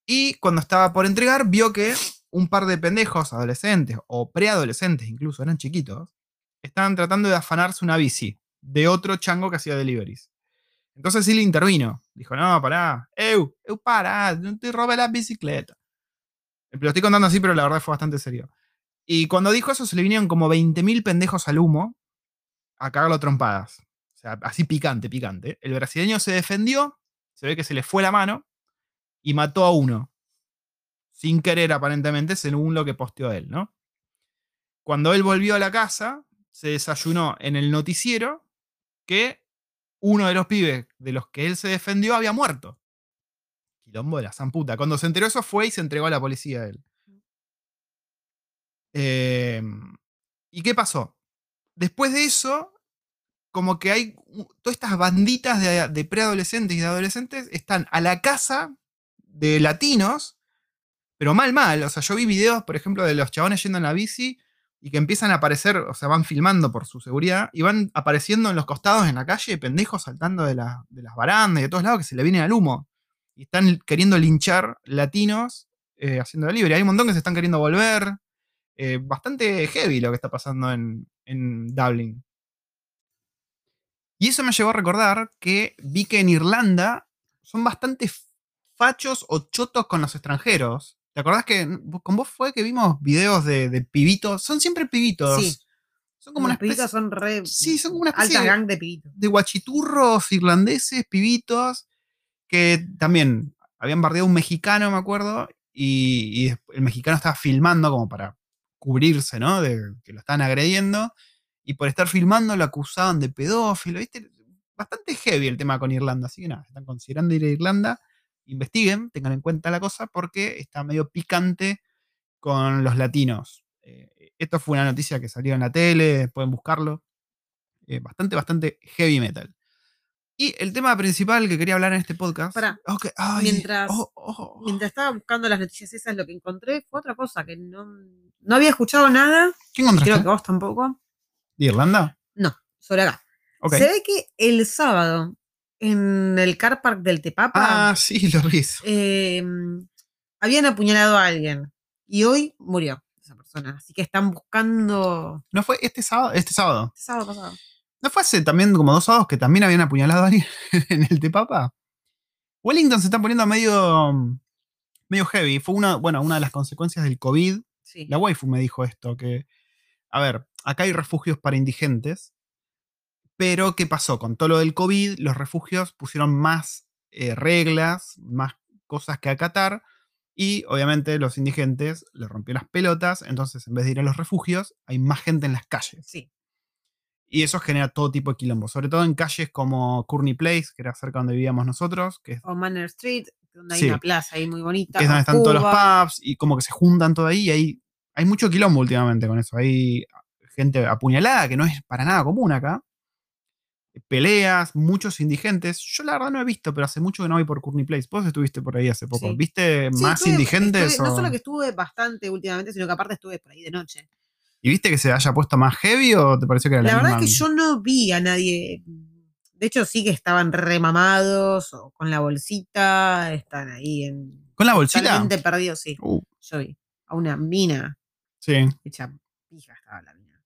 Y cuando estaba por entregar, vio que un par de pendejos adolescentes o preadolescentes, incluso eran chiquitos, estaban tratando de afanarse una bici de otro chango que hacía deliveries. Entonces sí le intervino. Dijo, no, pará. Eu, eu, pará, no te robé la bicicleta. Lo estoy contando así, pero la verdad fue bastante serio. Y cuando dijo eso, se le vinieron como 20.000 pendejos al humo a cagarlo trompadas. O sea, así picante, picante. El brasileño se defendió, se ve que se le fue la mano y mató a uno. Sin querer, aparentemente, según lo que posteó él, ¿no? Cuando él volvió a la casa, se desayunó en el noticiero que uno de los pibes de los que él se defendió había muerto. Quilombo de la zamputa. Cuando se enteró eso fue y se entregó a la policía él. Eh, ¿Y qué pasó? Después de eso, como que hay todas estas banditas de, de preadolescentes y de adolescentes están a la casa de latinos, pero mal, mal. O sea, yo vi videos, por ejemplo, de los chabones yendo en la bici y que empiezan a aparecer, o sea, van filmando por su seguridad y van apareciendo en los costados en la calle pendejos saltando de, de las barandas y de todos lados que se le vienen al humo. Y están queriendo linchar latinos eh, haciendo delivery. Hay un montón que se están queriendo volver. Eh, bastante heavy lo que está pasando en, en Dublin. Y eso me llevó a recordar que vi que en Irlanda son bastante fachos o chotos con los extranjeros. ¿Te acordás que con vos fue que vimos videos de, de pibitos? Son siempre pibitos. Sí. Son como una Los pibitos especie son re. Sí, son como una especie Altas de- gang de pibitos. de guachiturros irlandeses, pibitos, que también habían bardeado a un mexicano, me acuerdo, y, y el mexicano estaba filmando como para cubrirse, ¿no? De que lo estaban agrediendo, y por estar filmando lo acusaban de pedófilo, ¿viste? Bastante heavy el tema con Irlanda, así que nada, están considerando ir a Irlanda, investiguen, tengan en cuenta la cosa, porque está medio picante con los latinos. Eh, esto fue una noticia que salió en la tele, pueden buscarlo. Eh, bastante, bastante heavy metal. Y el tema principal que quería hablar en este podcast. Pará. Ay, Mientras- oh, oh, Mientras estaba buscando las noticias esas, lo que encontré fue otra cosa que no, no había escuchado nada. ¿Qué encontraste? Creo que vos tampoco. ¿De Irlanda? No, sobre acá. Se ve que el sábado, en el car park del Tepapa, Ah, sí, (laughs) lo vi. eh, habían apuñalado a alguien. Y hoy murió esa persona. Así que están buscando. ¿No fue este sábado? Este sábado. Este sábado pasado. ¿No fue hace también como dos sábados que también habían apuñalado a alguien (laughs) en el Tepapa? Wellington se está poniendo medio. medio heavy. Fue una, bueno, una de las consecuencias del COVID. Sí. La waifu me dijo esto, que, a ver, acá hay refugios para indigentes, pero ¿qué pasó? Con todo lo del COVID, los refugios pusieron más eh, reglas, más cosas que acatar, y obviamente los indigentes les rompió las pelotas, entonces en vez de ir a los refugios, hay más gente en las calles. Sí. Y eso genera todo tipo de quilombo, sobre todo en calles como Courtney Place, que era cerca donde vivíamos nosotros, que es, O Manor Street, donde hay Sí. una plaza ahí muy bonita. que es donde están todos los pubs, y como que se juntan todo ahí, y hay, hay mucho quilombo últimamente con eso. Hay gente apuñalada, que no es para nada común acá. Peleas, muchos indigentes. Yo la verdad no he visto, pero hace mucho que no voy por Courtney Place. Vos estuviste por ahí hace poco. Sí. ¿Viste Sí, más estuve- indigentes? estuve- no o- solo que estuve bastante últimamente, sino que aparte estuve por ahí de noche. ¿Y viste que se haya puesto más heavy o te pareció que era la, La verdad es que yo no vi a nadie. De hecho, sí que estaban remamados o con la bolsita. Están ahí en. ¿Con la bolsita? Totalmente perdidos, sí. Uh, Yo vi. A una mina. sí. Hecha pija estaba la mina.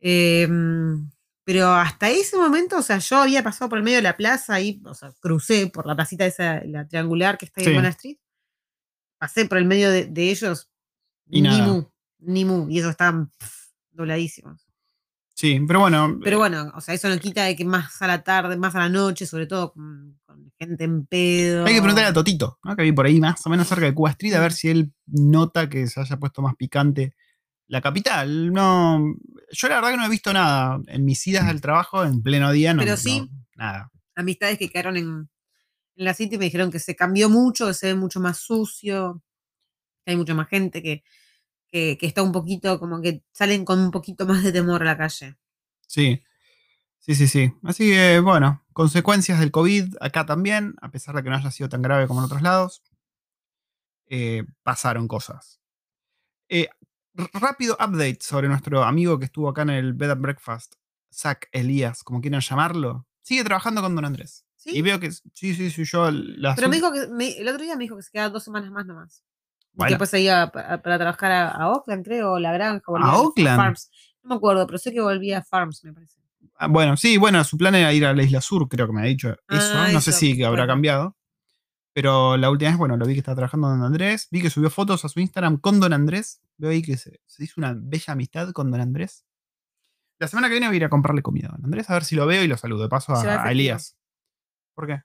Em, pero hasta ese momento, o sea, yo había pasado por el medio de la plaza ahí, o sea, crucé por la placita esa, la triangular que está ahí Sí. en Buena Street. Pasé por el medio de, de ellos. Y ni mu, ni mu. Y ellos estaban dobladísimos. Sí, pero bueno. Pero bueno, o sea, eso no quita de que más a la tarde, más a la noche, sobre todo con, con gente en pedo. Hay que preguntarle a Totito, ¿no? que vi por ahí más o menos cerca de Cuba Street, a ver si él nota que se haya puesto más picante la capital. No, yo la verdad que no he visto nada en mis idas al trabajo en pleno día. No, Pero no, sí. nada. Amistades que quedaron en, en la City me dijeron que se cambió mucho, que se ve mucho más sucio, que hay mucha más gente que, que, que está un poquito, como que salen con un poquito más de temor a la calle. Sí, sí, sí, sí. Así que bueno, consecuencias del COVID acá también, a pesar de que no haya sido tan grave como en otros lados, eh, pasaron cosas. Eh, rápido update sobre nuestro amigo que estuvo acá en el Bed and Breakfast, Zach Elías, como quieran llamarlo. Sigue trabajando con Don Andrés. ¿Sí? Y veo que sí, sí, sí, yo las Pero me dijo que me- el otro día me dijo que se quedaba dos semanas más nomás. Y que después se iba pa- para, trabajar a, a Oakland, creo, o la granja. ¿A Oakland? Farms. No me acuerdo, pero sé que volvía a Farms, me parece. Ah, Bueno, sí, bueno, su plan era ir a la Isla Sur, creo que me ha dicho eso. Ah, no sé si habrá bueno. cambiado. Pero la última vez, bueno, lo vi que estaba trabajando con Don Andrés. Vi que subió fotos a su Instagram con Don Andrés. Veo ahí que se, se hizo una bella amistad con Don Andrés. La semana que viene voy a ir a comprarle comida a Don Andrés, a ver si lo veo y lo saludo. De paso a. Elías. ¿Por qué?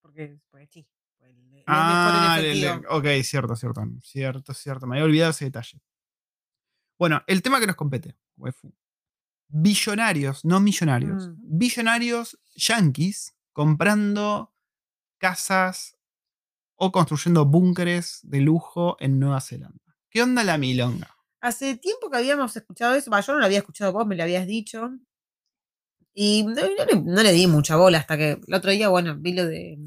Porque, porque sí. porque le- le es Ah, mejor en el- efectivo. ok, cierto, cierto. Cierto, cierto. Me había olvidado ese detalle. Bueno, el tema que nos compete, waifu. Billonarios, no millonarios. Mm. Billonarios yanquis comprando casas o construyendo búnkeres de lujo en Nueva Zelanda. ¿Qué onda la milonga? Hace tiempo que habíamos escuchado eso, bah, yo no lo había escuchado vos, me lo habías dicho. Y no, no le, no le di mucha bola hasta que el otro día, bueno, vi lo de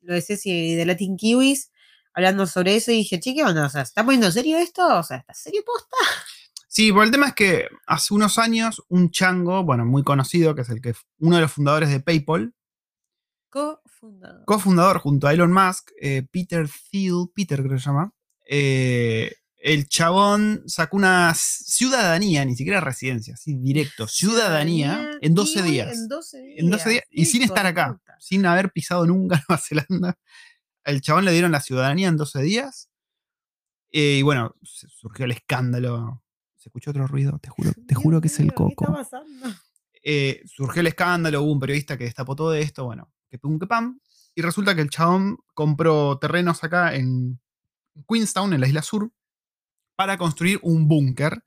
lo de Ceci y de Latin Kiwis hablando sobre eso y dije, che, ¿qué onda? O sea, ¿se está poniendo en serio esto? O sea, ¿está serio posta? Sí, por el tema es que hace unos años un chango, bueno, muy conocido, que es el que uno de los fundadores de PayPal, Cofundador. cofundador junto a Elon Musk, eh, Peter Thiel, Peter creo que se llama, eh, el chabón sacó una ciudadanía, ni siquiera residencia, así directo, ciudadanía, en 12 kiwi días. En 12 días. En 12 días, y sin estar acá, puta. sin haber pisado nunca (laughs) Nueva Zelanda. El chabón le dieron la ciudadanía en 12 días. eh, y bueno, surgió el escándalo. Se escuchó otro ruido, te juro, te juro que es el mío, ¿Qué está coco. pasando? Eh, surgió el escándalo, hubo un periodista que destapó todo esto, bueno, que pum que pam. Y resulta que el chabón compró terrenos acá en Queenstown, en la isla sur, para construir un búnker,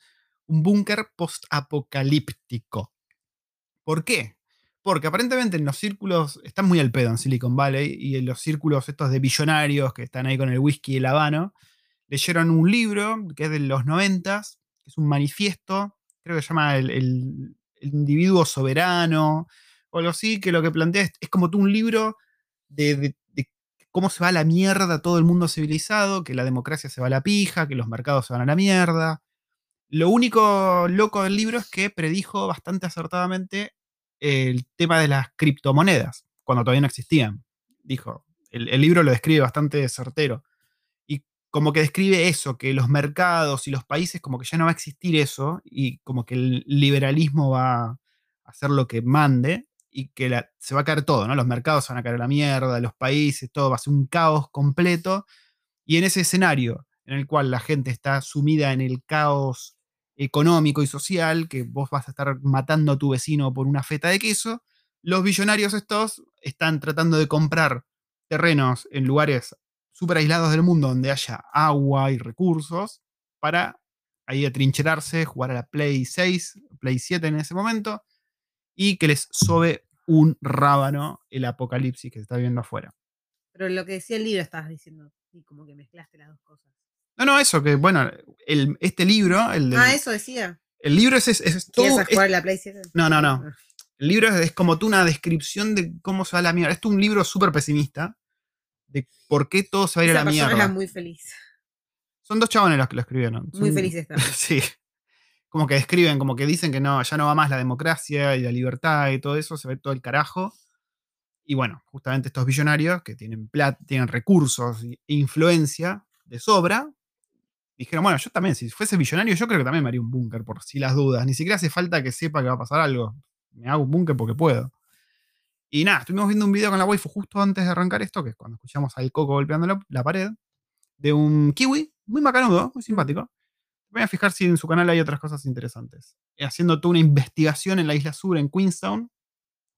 un búnker post-apocalíptico. ¿Por qué? Porque aparentemente en los círculos, están muy al pedo en Silicon Valley, y en los círculos estos de billonarios que están ahí con el whisky y el habano, leyeron un libro que es de los noventas, que es un manifiesto, creo que se llama el, el- el individuo soberano, o algo así, que lo que plantea es, como tú un libro de, cómo se va a la mierda todo el mundo civilizado, que la democracia se va a la pija, que los mercados se van a la mierda. Lo único loco del libro es que predijo bastante acertadamente el tema de las criptomonedas, cuando todavía no existían. Dijo, el libro lo describe bastante certero. Y como que describe eso, que los mercados y los países como que ya no va a existir eso, y como que el liberalismo va a hacer lo que mande, y que se va a caer todo, ¿no? Los mercados van a caer a la mierda, los países, todo va a ser un caos completo, Y en ese escenario en el cual la gente está sumida en el caos económico y social, que vos vas a estar matando a tu vecino por una feta de queso, los billonarios estos están tratando de comprar terrenos en lugares súper aislados del mundo donde haya agua y recursos para ahí atrincherarse, jugar a la Play 6, Play 7 en ese momento, y que les sobe un rábano el apocalipsis que se está viendo afuera. Pero lo que decía el libro estabas diciendo, y como que mezclaste las dos cosas. No, no, eso, que bueno, el, este libro, el del- Ah, eso decía. el libro es, es, es todo- ¿Quieres es- jugar la Play 7? No, no, no. El libro es, es como tú una descripción de cómo se va a la mierda. Esto es un libro súper pesimista de por qué todo se va a ir a la mierda. era muy feliz. Son dos chabones los que lo escribieron. Muy Son- feliz está. (laughs) Sí. Como que describen, como que dicen que no, ya no va más la democracia y la libertad y todo eso, se ve todo el carajo. Y bueno, justamente estos billonarios que tienen plata, tienen recursos e influencia de sobra, dijeron, bueno, yo también, si fuese billonario, yo creo que también me haría un búnker por si las dudas. Ni siquiera hace falta que sepa que va a pasar algo. Me hago un búnker porque puedo. Y nada, estuvimos viendo un video con la waifu justo antes de arrancar esto, que es cuando escuchamos al coco golpeando la, la pared, de un kiwi, muy macanudo, muy simpático. Voy a fijar si en su canal hay otras cosas interesantes. Eh, Haciendo toda una investigación en la isla sur, en Queenstown,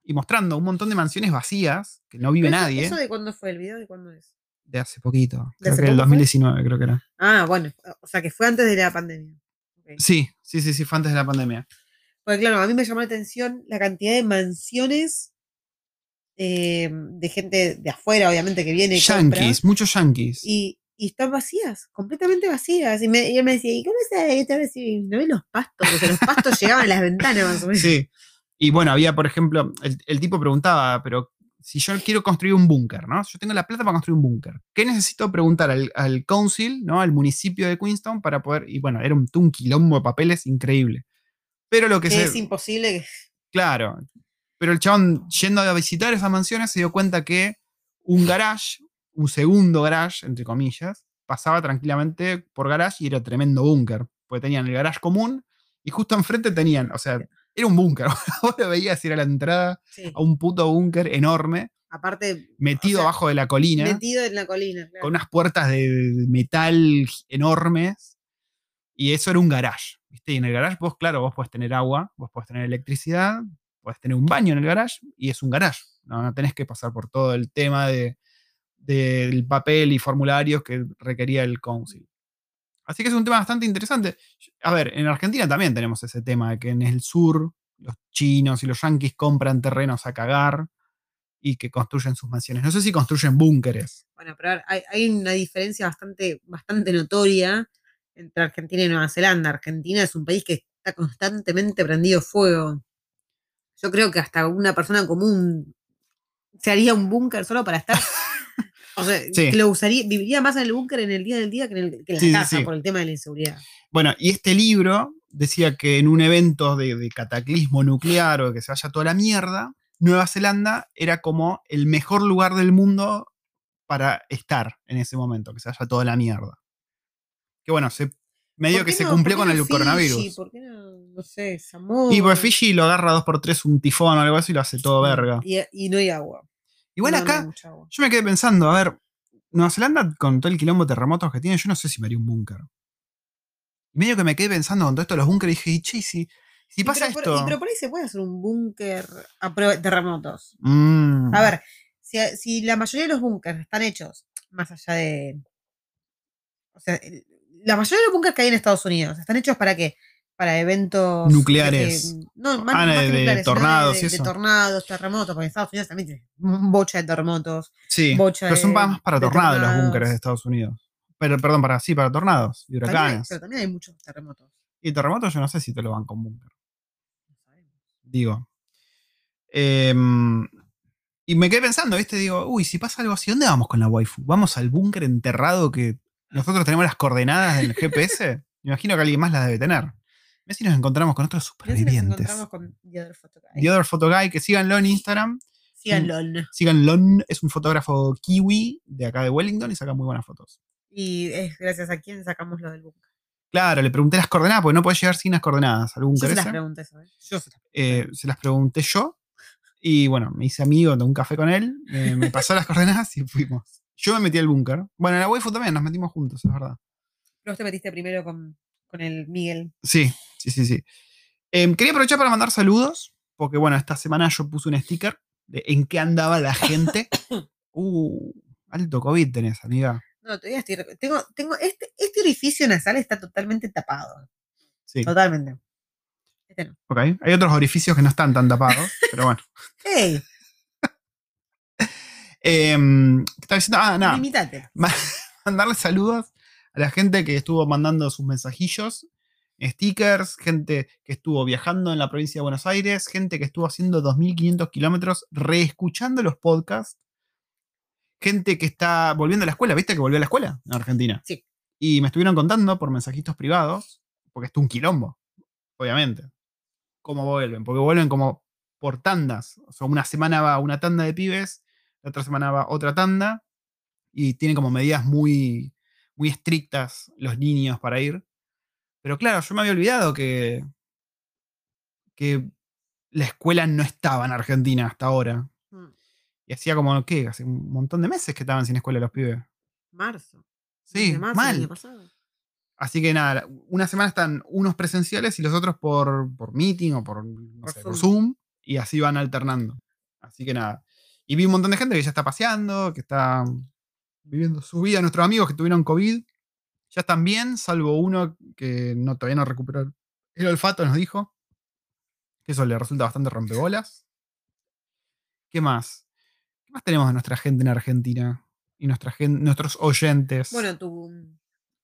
y mostrando un montón de mansiones vacías, que no vive eso- nadie, ¿Eso de cuándo fue el video? ¿De cuándo es? de hace poquito. ¿De Creo hace que el poco fue? 2019, creo que era. Ah, bueno. O sea, que fue antes de la pandemia. Sí, sí, sí, sí, fue antes de la pandemia. Porque claro, a mí me llamó la atención la cantidad de mansiones eh, de gente de afuera, obviamente, que viene compra, Yankees, muchos yankees. y, y están vacías, completamente vacías. Y, me, y él me decía, ¿y cómo se y te decía, ¿No ves los pastos? Porque los pastos llegaban a las ventanas más o menos. Sí. Y bueno, había, por ejemplo, el, el tipo preguntaba, pero si yo quiero construir un búnker, ¿no? Yo tengo la plata para construir un búnker. ¿Qué necesito preguntar al, al council, ¿no? Al municipio de Queenstown para poder. Y bueno, era un, un quilombo de papeles increíble. Pero lo que, Que se. es imposible. Claro. Pero el chabón, yendo a visitar esas mansiones, se dio cuenta que un garage, un segundo garage, entre comillas, pasaba tranquilamente por garage y era tremendo búnker. Porque tenían el garage común y justo enfrente tenían, o sea, era un búnker. (laughs) Vos lo veías ir a la entrada Sí. a un puto búnker enorme, Aparte, metido O sea, abajo de la colina, metido en la colina. claro. con unas puertas de metal enormes. Y eso era un garage. ¿viste? Y en el garage, vos, claro, vos podés tener agua, vos podés tener electricidad, podés tener un baño en el garage, y es un garage. No, no tenés que pasar por todo el tema de, del papel y formularios que requería el council. Así que es un tema bastante interesante. A ver, en Argentina también tenemos ese tema de que en el sur los chinos y los yanquis compran terrenos a cagar y que construyen sus mansiones. No sé si construyen búnkeres. Bueno, pero hay, hay una diferencia bastante, bastante notoria entre Argentina y Nueva Zelanda. Argentina es un país que está constantemente prendido fuego. Yo creo que hasta una persona común se haría un búnker solo para estar. O sea, Sí. que lo usaría, viviría más en el búnker en el día del día que en, el, que en la Sí, casa sí. por el tema de la inseguridad. Bueno, y este libro decía que en un evento de, de cataclismo nuclear o de que se vaya toda la mierda, Nueva Zelanda era como el mejor lugar del mundo para estar en ese momento, que se vaya toda la mierda. Que bueno, se, medio ¿Por que se cumplió por con el Fiji? coronavirus. ¿Por qué no, no sé, Samoa? Y pues Fiji lo agarra dos por tres un tifón o algo así y lo hace todo verga. Y, y no hay agua. Igual No, acá, yo me quedé pensando, a ver, Nueva Zelanda con todo el quilombo de terremotos que tiene, yo no sé si me haría un búnker. Y medio que me quedé pensando con todo esto de los búnkeres y dije, y che, si, si Y pasa pero por- esto... y pero por ahí se puede hacer un búnker a prueba de terremotos. Mm. A ver, si, si la mayoría de los búnkers están hechos más allá de. O sea, la mayoría de los búnkers que hay en Estados Unidos están hechos para qué? Para eventos. Nucleares. de- no, más, Ah, más de- tornados y de, de eso. tornados, terremotos, porque Estados Unidos también tiene bocha de terremotos. Sí, bocha pero son más para tornados los búnkeres de Estados Unidos. Pero, perdón, para sí, para tornados y También hay- huracanes. pero también hay muchos terremotos. Y terremotos yo no sé si te lo van con búnker. Digo. Em, y me quedé pensando, ¿viste? Digo, uy, si pasa algo así, ¿dónde vamos con la waifu? ¿Vamos al búnker enterrado que nosotros tenemos las coordenadas del GPS? (laughs) Me imagino que alguien más las debe tener. Mira si nos encontramos con otros Mirá si nos supervivientes. encontramos con The Other Photo Guy. The Other Photo Guy, que síganlo en Instagram. Síganlo. Síganlo, es un fotógrafo kiwi de acá de Wellington y saca muy buenas fotos. Y es gracias a quién sacamos lo del búnker. Claro, le pregunté las coordenadas, porque no puedes llegar sin las coordenadas al Yo se las pregunté. Yo se las Eh, se las pregunté yo. Y bueno, me hice amigo de un café con él. eh, me pasó las (laughs) coordenadas y fuimos. Yo me metí al búnker. Bueno, en la waifu también nos metimos juntos, es verdad. Pero vos te metiste primero con, con el Miguel. Sí, sí, sí, sí. Em, quería aprovechar para mandar saludos, porque bueno, esta semana yo puse un sticker de en qué andaba la gente. (coughs) Uh, alto COVID tenés, amiga. No, todavía estoy. Tengo, tengo este, este orificio nasal está totalmente tapado. Sí, Totalmente. Este no. ok. Hay otros orificios que no están tan tapados, pero bueno. (laughs) ¡Ey! (laughs) Em, ¿Qué estaba diciendo? Ah, nada. Limitate. (laughs) Mandarle saludos a la gente que estuvo mandando sus mensajillos, stickers, gente que estuvo viajando en la provincia de Buenos Aires, gente que estuvo haciendo 2.500 kilómetros reescuchando los podcasts, gente que está volviendo a la escuela, ¿viste que volvió a la escuela en Argentina? Sí. Y me estuvieron contando por mensajitos privados, porque esto es un quilombo, obviamente. ¿Cómo vuelven? Porque vuelven como por tandas. O sea, una semana va una tanda de pibes, la otra semana va otra tanda, y tienen como medidas muy, muy estrictas los niños para ir. Pero claro, yo me había olvidado que, que la escuela no estaba en Argentina hasta ahora. Mm, Y hacía como, ¿qué? Hace un montón de meses que estaban sin escuela los pibes. Marzo. Sí, marzo mal. Así que nada, una semana están unos presenciales y los otros por, por meeting o por, no Por sé, por Zoom. Zoom. Y así van alternando. Así que nada. Y vi un montón de gente que ya está paseando, que está viviendo su vida. Nuestros amigos que tuvieron COVID ya están bien, salvo uno que no, todavía no recuperó el olfato, nos dijo. Que eso le resulta bastante rompebolas. ¿Qué más? ¿Qué más tenemos de nuestra gente en Argentina? Y nuestra nuestros oyentes. Bueno, tu,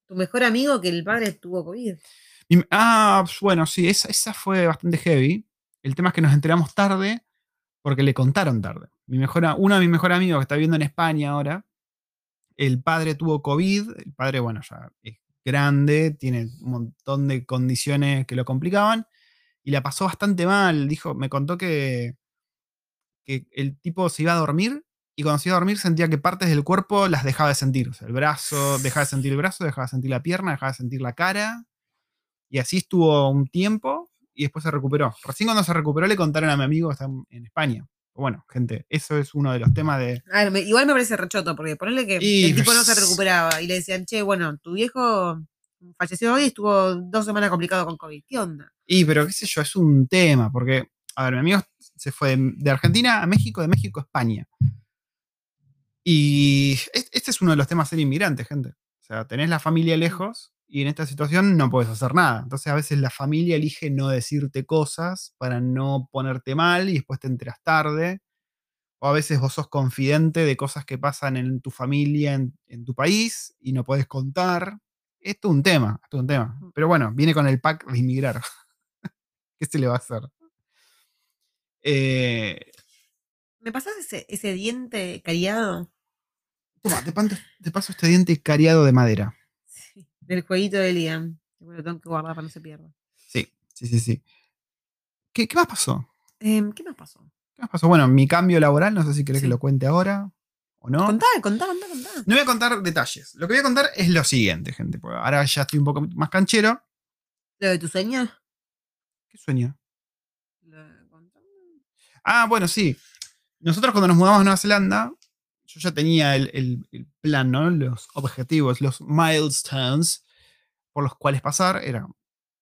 tu mejor amigo que el padre tuvo COVID. Ah, pues, bueno, sí, esa, esa fue bastante heavy. El tema es que nos enteramos tarde porque le contaron tarde. Mi mejor, uno de mis mejores amigos que está viviendo en España ahora, el padre tuvo COVID. El padre, bueno, ya es grande, tiene un montón de condiciones que lo complicaban y la pasó bastante mal. Dijo, me contó que, que el tipo se iba a dormir y cuando se iba a dormir sentía que partes del cuerpo las dejaba de sentir. O sea, el brazo, dejaba de sentir el brazo, dejaba de sentir la pierna, dejaba de sentir la cara. Y así estuvo un tiempo y después se recuperó. Recién cuando se recuperó le contaron a mi amigo está en España. Bueno, gente, eso es uno de los temas de... A ver, me- igual me parece rechoto, porque ponerle que Y- el tipo no se recuperaba y le decían, che, bueno, tu viejo falleció hoy y estuvo dos semanas complicado con COVID. ¿Qué onda? Y, pero qué sé yo, es un tema, porque, a ver, mi amigo se fue de, de Argentina a México, de México a España. Y es- este es uno de los temas ser inmigrante, gente. O sea, tenés la familia lejos y en esta situación no puedes hacer nada. Entonces a veces la familia elige no decirte cosas para no ponerte mal y después te enteras tarde. O a veces vos sos confidente de cosas que pasan en tu familia, en, en tu país, y no podés contar. Esto es un tema, esto es un tema. Pero bueno, viene con el pack de inmigrar. (laughs) ¿Qué se le va a hacer? Eh, ¿Me pasás ese, ese diente cariado? toma, te paso este diente cariado de madera. Del jueguito de Liam. Lo tengo que guardar para no se pierda. Sí, sí, sí, sí. ¿Qué, qué más pasó? Em, ¿Qué más pasó? ¿Qué más pasó? Bueno, mi cambio laboral, no sé si querés Sí. que lo cuente ahora o no. Contá, contá, contá, contá. No voy a contar detalles. Lo que voy a contar es lo siguiente, gente. porque ahora ya estoy un poco más canchero. ¿Lo de tu sueño? ¿Qué sueño? Lo-. Ah, bueno, sí. Nosotros cuando nos mudamos a Nueva Zelanda, yo ya tenía el, el- el plan, ¿no? Los objetivos, los milestones por los cuales pasar. Era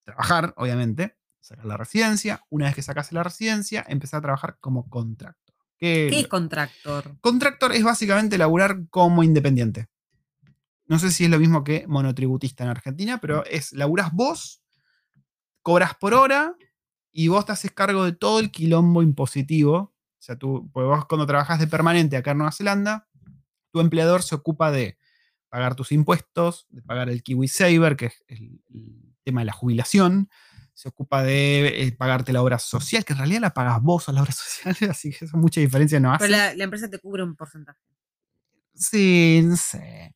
trabajar, obviamente, sacar la residencia. Una vez que sacase la residencia, empezar a trabajar como contractor. ¿Qué, ¿Qué es contractor? Contractor es básicamente laburar como independiente. No sé si es lo mismo que monotributista en Argentina, pero es laburás vos, cobras por hora y vos te haces cargo de todo el quilombo impositivo. O sea, tú, pues vos cuando trabajas de permanente acá en Nueva Zelanda, tu empleador se ocupa de pagar tus impuestos, de pagar el Kiwi Saver, que es el, el tema de la jubilación, se ocupa de eh, pagarte la obra social, que en realidad la pagas vos a la obra (laughs) social, así que eso mucha diferencia no hace. Pero la, la empresa te cubre un porcentaje. Sí, no sé.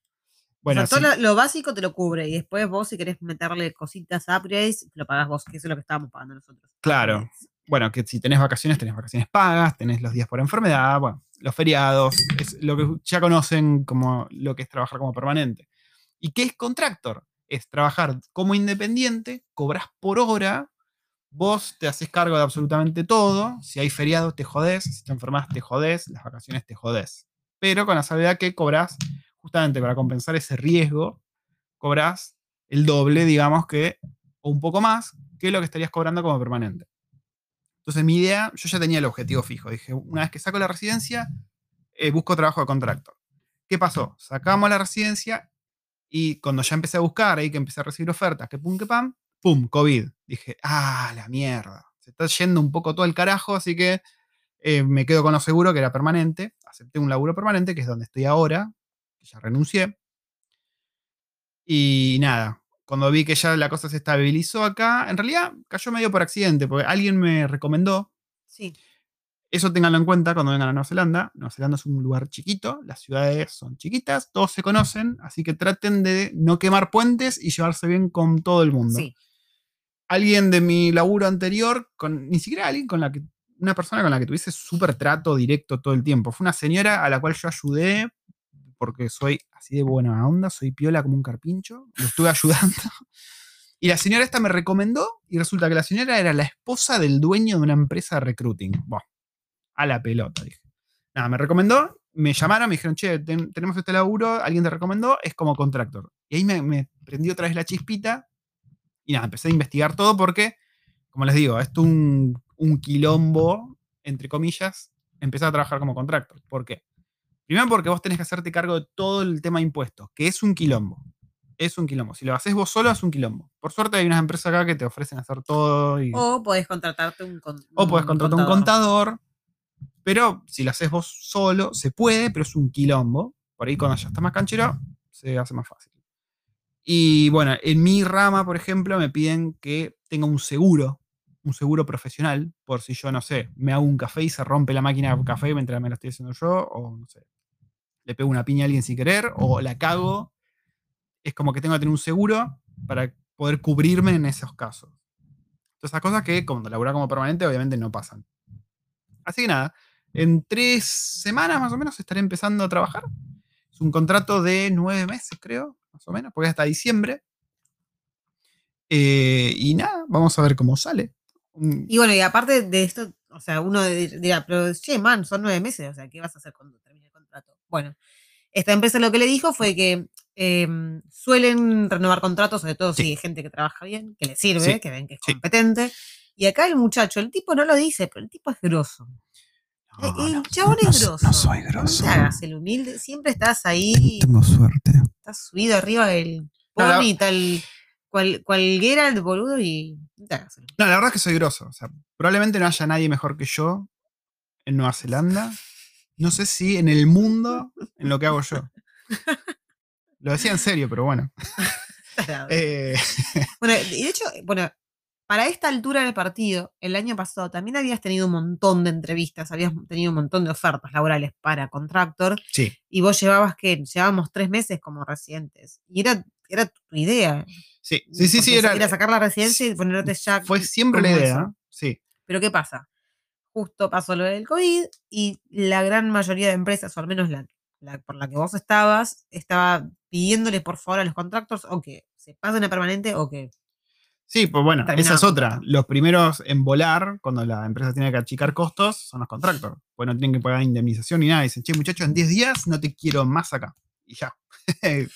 Bueno, o sea, sí, todo lo, lo básico te lo cubre y después vos si querés meterle cositas upgrades, lo pagás vos, que eso es lo que estábamos pagando nosotros. Claro. Bueno, que si tenés vacaciones, tenés vacaciones pagas, tenés los días por enfermedad, los feriados, es lo que ya conocen como lo que es trabajar como permanente. ¿Y qué es contractor? Es trabajar como independiente, cobras por hora, vos te haces cargo de absolutamente todo, si hay feriado te jodés, si te enfermas te jodés, las vacaciones te jodés. Pero con la salvedad que cobras justamente para compensar ese riesgo, cobras el doble, digamos que, o un poco más, que lo que estarías cobrando como permanente. Entonces mi idea, yo ya tenía el objetivo fijo. Dije, una vez que saco la residencia, eh, busco trabajo de contractor. ¿Qué pasó? Sacamos la residencia y cuando ya empecé a buscar, ahí que empecé a recibir ofertas, que pum, que pam, pum, COVID. Dije, ah, la mierda. Se está yendo un poco todo el carajo, así que eh, me quedo con lo seguro que era permanente. Acepté un laburo permanente, que es donde estoy ahora, ya renuncié. Y nada, cuando vi que ya la cosa se estabilizó acá, en realidad cayó medio por accidente, porque alguien me recomendó. Sí. Eso ténganlo en cuenta cuando vengan a Nueva Zelanda. Nueva Zelanda es un lugar chiquito, las ciudades son chiquitas, todos se conocen, así que traten de no quemar puentes y llevarse bien con todo el mundo. Sí. Alguien de mi laburo anterior, con, ni siquiera alguien con la que, una persona con la que tuviese súper trato directo todo el tiempo. Fue una señora a la cual yo ayudé porque soy así de buena onda, soy piola como un carpincho, lo estuve ayudando. (laughs) Y la señora esta me recomendó y resulta que la señora era la esposa del dueño de una empresa de recruiting. Buah, a la pelota, dije. Nada, me recomendó, me llamaron, me dijeron, che, ten- tenemos este laburo, alguien te recomendó, es como contractor. Y ahí me, me prendió otra vez la chispita y nada, empecé a investigar todo porque, como les digo, esto es un, un quilombo, entre comillas, empezar a trabajar como contractor. ¿Por qué? Primero porque vos tenés que hacerte cargo de todo el tema de impuestos, que es un quilombo. Es un quilombo. Si lo haces vos solo, es un quilombo. Por suerte hay unas empresas acá que te ofrecen hacer todo y, O podés contratarte un, con- o puedes contratar un contador. contador. Pero si lo haces vos solo, se puede, pero es un quilombo. Por ahí cuando ya está más canchero, se hace más fácil. Y bueno, en mi rama, por ejemplo, me piden que tenga un seguro, un seguro profesional, por si yo, no sé, me hago un café y se rompe la máquina de café mientras me lo estoy haciendo yo, o no sé, le pego una piña a alguien sin querer, o la cago. Es como que tengo que tener un seguro para poder cubrirme en esos casos. Todas esas cosas que cuando laburar como permanente obviamente no pasan. Así que nada, en tres semanas más o menos estaré empezando a trabajar. Es un contrato de nueve meses, creo, más o menos, porque hasta diciembre. Eh, y nada, vamos a ver cómo sale. Y bueno, y aparte de esto, o sea, uno dir- dirá, pero che, man, son nueve meses, o sea, ¿qué vas a hacer contrato? Bueno, esta empresa lo que le dijo fue que em, suelen renovar contratos, sobre todo si hay gente que trabaja bien, que le sirve, Sí, que ven que es sí. competente. Y acá el muchacho, el tipo no lo dice, pero el tipo es grosso. No, el no, chabón no es so- grosso. no soy No grosso. hagas el humilde, siempre estás ahí, Tengo suerte. estás subido arriba del pony, tal cual, cualquiera el boludo y hagas el. No, la verdad es que soy grosso. O sea, probablemente no haya nadie mejor que yo en Nueva Zelanda. No sé si en el mundo en lo que hago yo. Lo decía en serio, pero bueno. (laughs) Eh, (laughs) Bueno, y de hecho, bueno, para esta altura del partido, el año pasado también habías tenido un montón de entrevistas, habías tenido un montón de ofertas laborales para contractor sí, y vos llevabas que llevábamos tres meses como residentes. Y era, era tu idea. sí, sí, sí, sí, era, sacar la residencia y ponerte ya. fue siempre la idea. eso. Sí, Pero ¿qué pasa? Justo pasó lo del COVID y la gran mayoría de empresas, o al menos la, la por la que vos estabas, estaba pidiéndoles por favor a los contractors o que se pasen a permanente o que sí, pues bueno, esa es otra. Los primeros en volar, cuando la empresa tiene que achicar costos, son los contractors. Pues no tienen que pagar indemnización ni nada. Dicen, che, muchachos, en 10 días no te quiero más acá. Y ya. (laughs)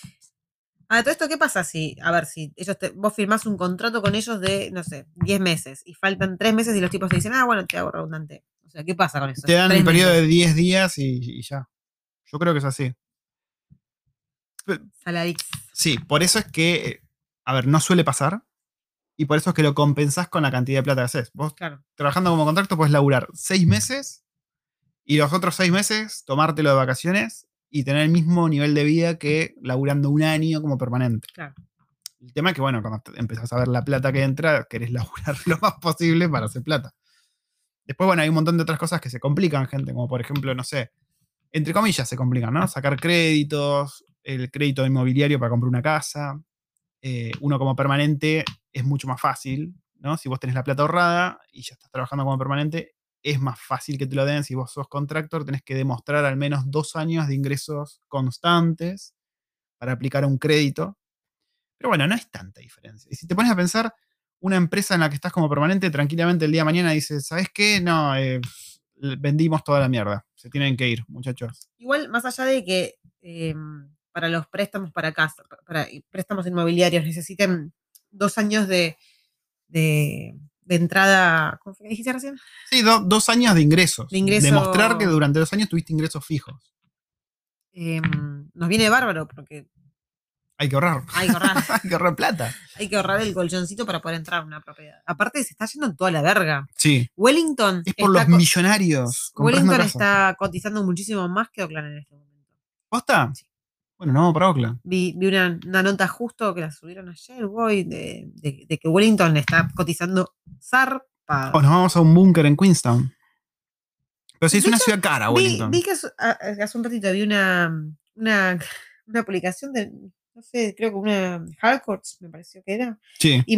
Ah, todo esto, ¿qué pasa si, a ver, si ellos te- vos firmás un contrato con ellos de, no sé, 10 meses y faltan 3 meses y los tipos te dicen, ah, bueno, te hago redundante. O sea, ¿qué pasa con eso? te dan un periodo meses. de 10 días y, y ya. Yo creo que es así. Saladix. Sí, por eso es que, a ver, no suele pasar. Y por eso es que lo compensás con la cantidad de plata que haces. Vos Claro. trabajando como contrato puedes laburar seis meses y los otros seis meses tomártelo de vacaciones y tener el mismo nivel de vida que laburando un año como permanente. Claro. El tema es que, bueno, cuando empezás a ver la plata que entra, querés (laughs) laburar lo más posible para hacer plata. Después, bueno, hay un montón de otras cosas que se complican, gente, como por ejemplo, no sé, entre comillas se complican, ¿no? Sacar créditos, el crédito inmobiliario para comprar una casa. Eh, uno como permanente es mucho más fácil, ¿no? Si vos tenés la plata ahorrada y ya estás trabajando como permanente, es más fácil que te lo den. Si vos sos contractor, tenés que demostrar al menos dos años de ingresos constantes para aplicar un crédito. Pero bueno, no es tanta diferencia. Y si te pones a pensar, una empresa en la que estás como permanente, tranquilamente el día de mañana dice, ¿sabes qué? No, eh, vendimos toda la mierda. Se tienen que ir, muchachos. Igual, más allá de que eh, para los préstamos para casa, pa- para préstamos inmobiliarios, necesiten dos años de, de entrada, ¿cómo fue que dijiste recién? Sí, do- dos años de ingresos. De ingreso- Demostrar que durante dos años tuviste ingresos fijos. Em, nos viene bárbaro porque Hay que ahorrar. hay que ahorrar, (laughs) Hay que ahorrar plata. hay que ahorrar el colchoncito para poder entrar a una propiedad. Aparte, se está yendo en toda la verga. Sí. Wellington, Es por los co- millonarios. Wellington está cotizando muchísimo más que Oakland en este momento. ¿Posta? Bueno, no, para Oakland. Vi, vi una, una nota justo que la subieron ayer, voy, de, de- de que Wellington está cotizando zarpado. O nos vamos a un búnker en Queenstown. Pero sí, es una ciudad cara, vi, Wellington. vi que hace, un ratito vi una, una, una publicación de, no sé, creo que una Harcourts, me pareció que era, Sí. y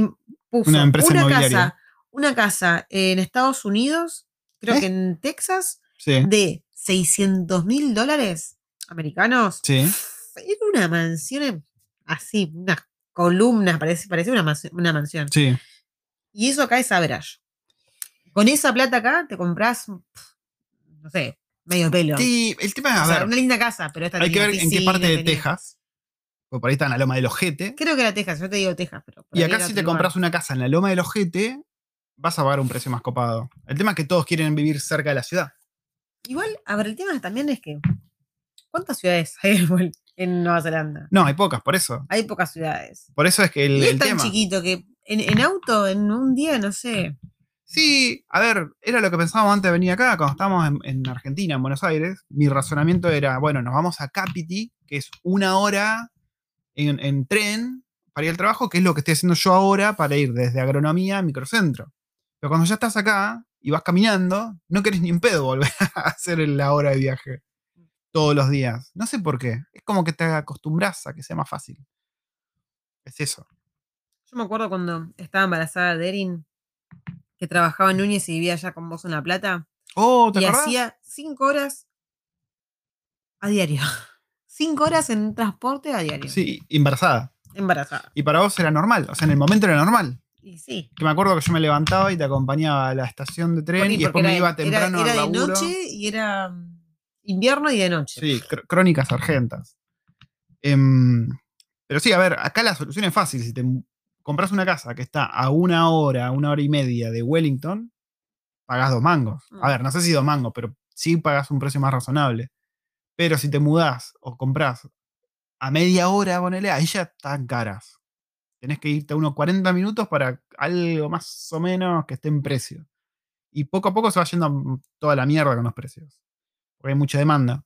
puso Una empresa inmobiliaria. casa, una casa en Estados Unidos, creo ¿Eh? que en Texas, Sí. de 600 mil dólares americanos. Sí. Era una mansión así, unas columnas, parece, parecía una, mansi- una mansión. Sí. Y eso acá es average. Con esa plata acá te compras, no sé, medio pelo. Sí, el tema es, O a sea, ver, una linda casa, pero esta hay que ver en qué parte de tenía- Texas. Porque por ahí está en la loma del ojete. Creo que era Texas, yo te digo Texas, pero. Y acá si te lugar. compras una casa en la loma del ojete, vas a pagar un precio más copado. El tema es que todos quieren vivir cerca de la ciudad. Igual, a ver, el tema también es que. ¿Cuántas ciudades hay en- Nueva Zelanda? No, hay pocas, por eso. Hay pocas ciudades. Por eso es que el, y es el tan tema. chiquito que en, en auto, en un día, no sé. Sí, a ver, era lo que pensábamos antes de venir acá, cuando estábamos en, en Argentina, en Buenos Aires. Mi razonamiento era, bueno, nos vamos a Capiti, que es una hora en, en tren para ir al trabajo, que es lo que estoy haciendo yo ahora para ir desde agronomía a microcentro. Pero cuando ya estás acá y vas caminando, no querés ni en pedo volver (laughs) a hacer la hora de viaje todos los días. No sé por qué. Es como que te acostumbras a que sea más fácil. Es eso. Yo me acuerdo cuando estaba embarazada de Erin, que trabajaba en Núñez y vivía allá con vos en La Plata. Oh, ¿te y acordás? hacía cinco horas a diario. (laughs) Cinco horas en transporte a diario. Sí, embarazada. Embarazada. Y para vos era normal. O sea, en el momento era normal. Y sí. Que me acuerdo que yo me levantaba y te acompañaba a la estación de tren y después me iba temprano Era, al era de noche y era invierno y de noche. Sí, cr- crónicas argentas. Em, pero sí, a ver, acá la solución es fácil. Si te compras una casa que está a una hora, una hora y media de Wellington, pagás dos mangos. A Mm. ver, no sé si dos mangos, pero sí pagás un precio más razonable. Pero si te mudás o comprás a media hora, ponele, ahí ya están caras. Tenés que irte a unos 40 minutos para algo más o menos que esté en precio. Y poco a poco se va yendo toda la mierda con los precios. Porque hay mucha demanda.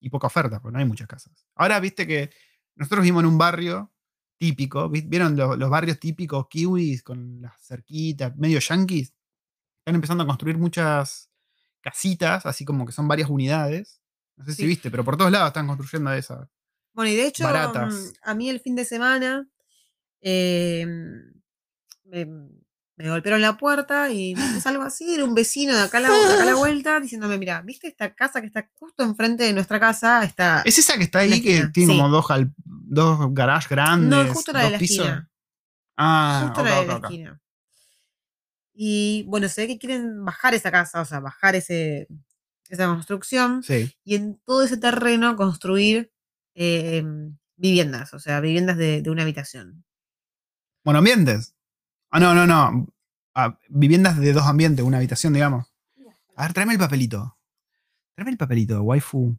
Y poca oferta, porque no hay muchas casas. Ahora viste que nosotros vivimos en un barrio típico. ¿vi- ¿Vieron lo- los, barrios típicos kiwis con las cerquitas, medio yanquis? Están empezando a construir muchas casitas, así como que son varias unidades. No sé si viste, pero por todos lados están construyendo esas. Bueno, y de hecho, Baratas. mm, a mí el fin de semana eh, me, me golpearon la puerta y es algo así, era un vecino de acá, a la, de acá a la (laughs) vuelta diciéndome, mira, ¿viste esta casa que está justo enfrente de nuestra casa? Está... ¿Es esa que está ahí que tiene sí. como dos, gal- dos garages grandes? no, justo la de la pisos? esquina. Ah, Justo ok, la de la esquina. Y bueno, se ve que quieren bajar esa casa, o sea, bajar ese, esa construcción Sí. y en todo ese terreno construir eh, viviendas, o sea, viviendas de, de una habitación. Bueno, ambientes. Ah, no, no, no. Ah, viviendas de dos ambientes, una habitación, digamos. A ver, tráeme el papelito. Tráeme el papelito, waifu.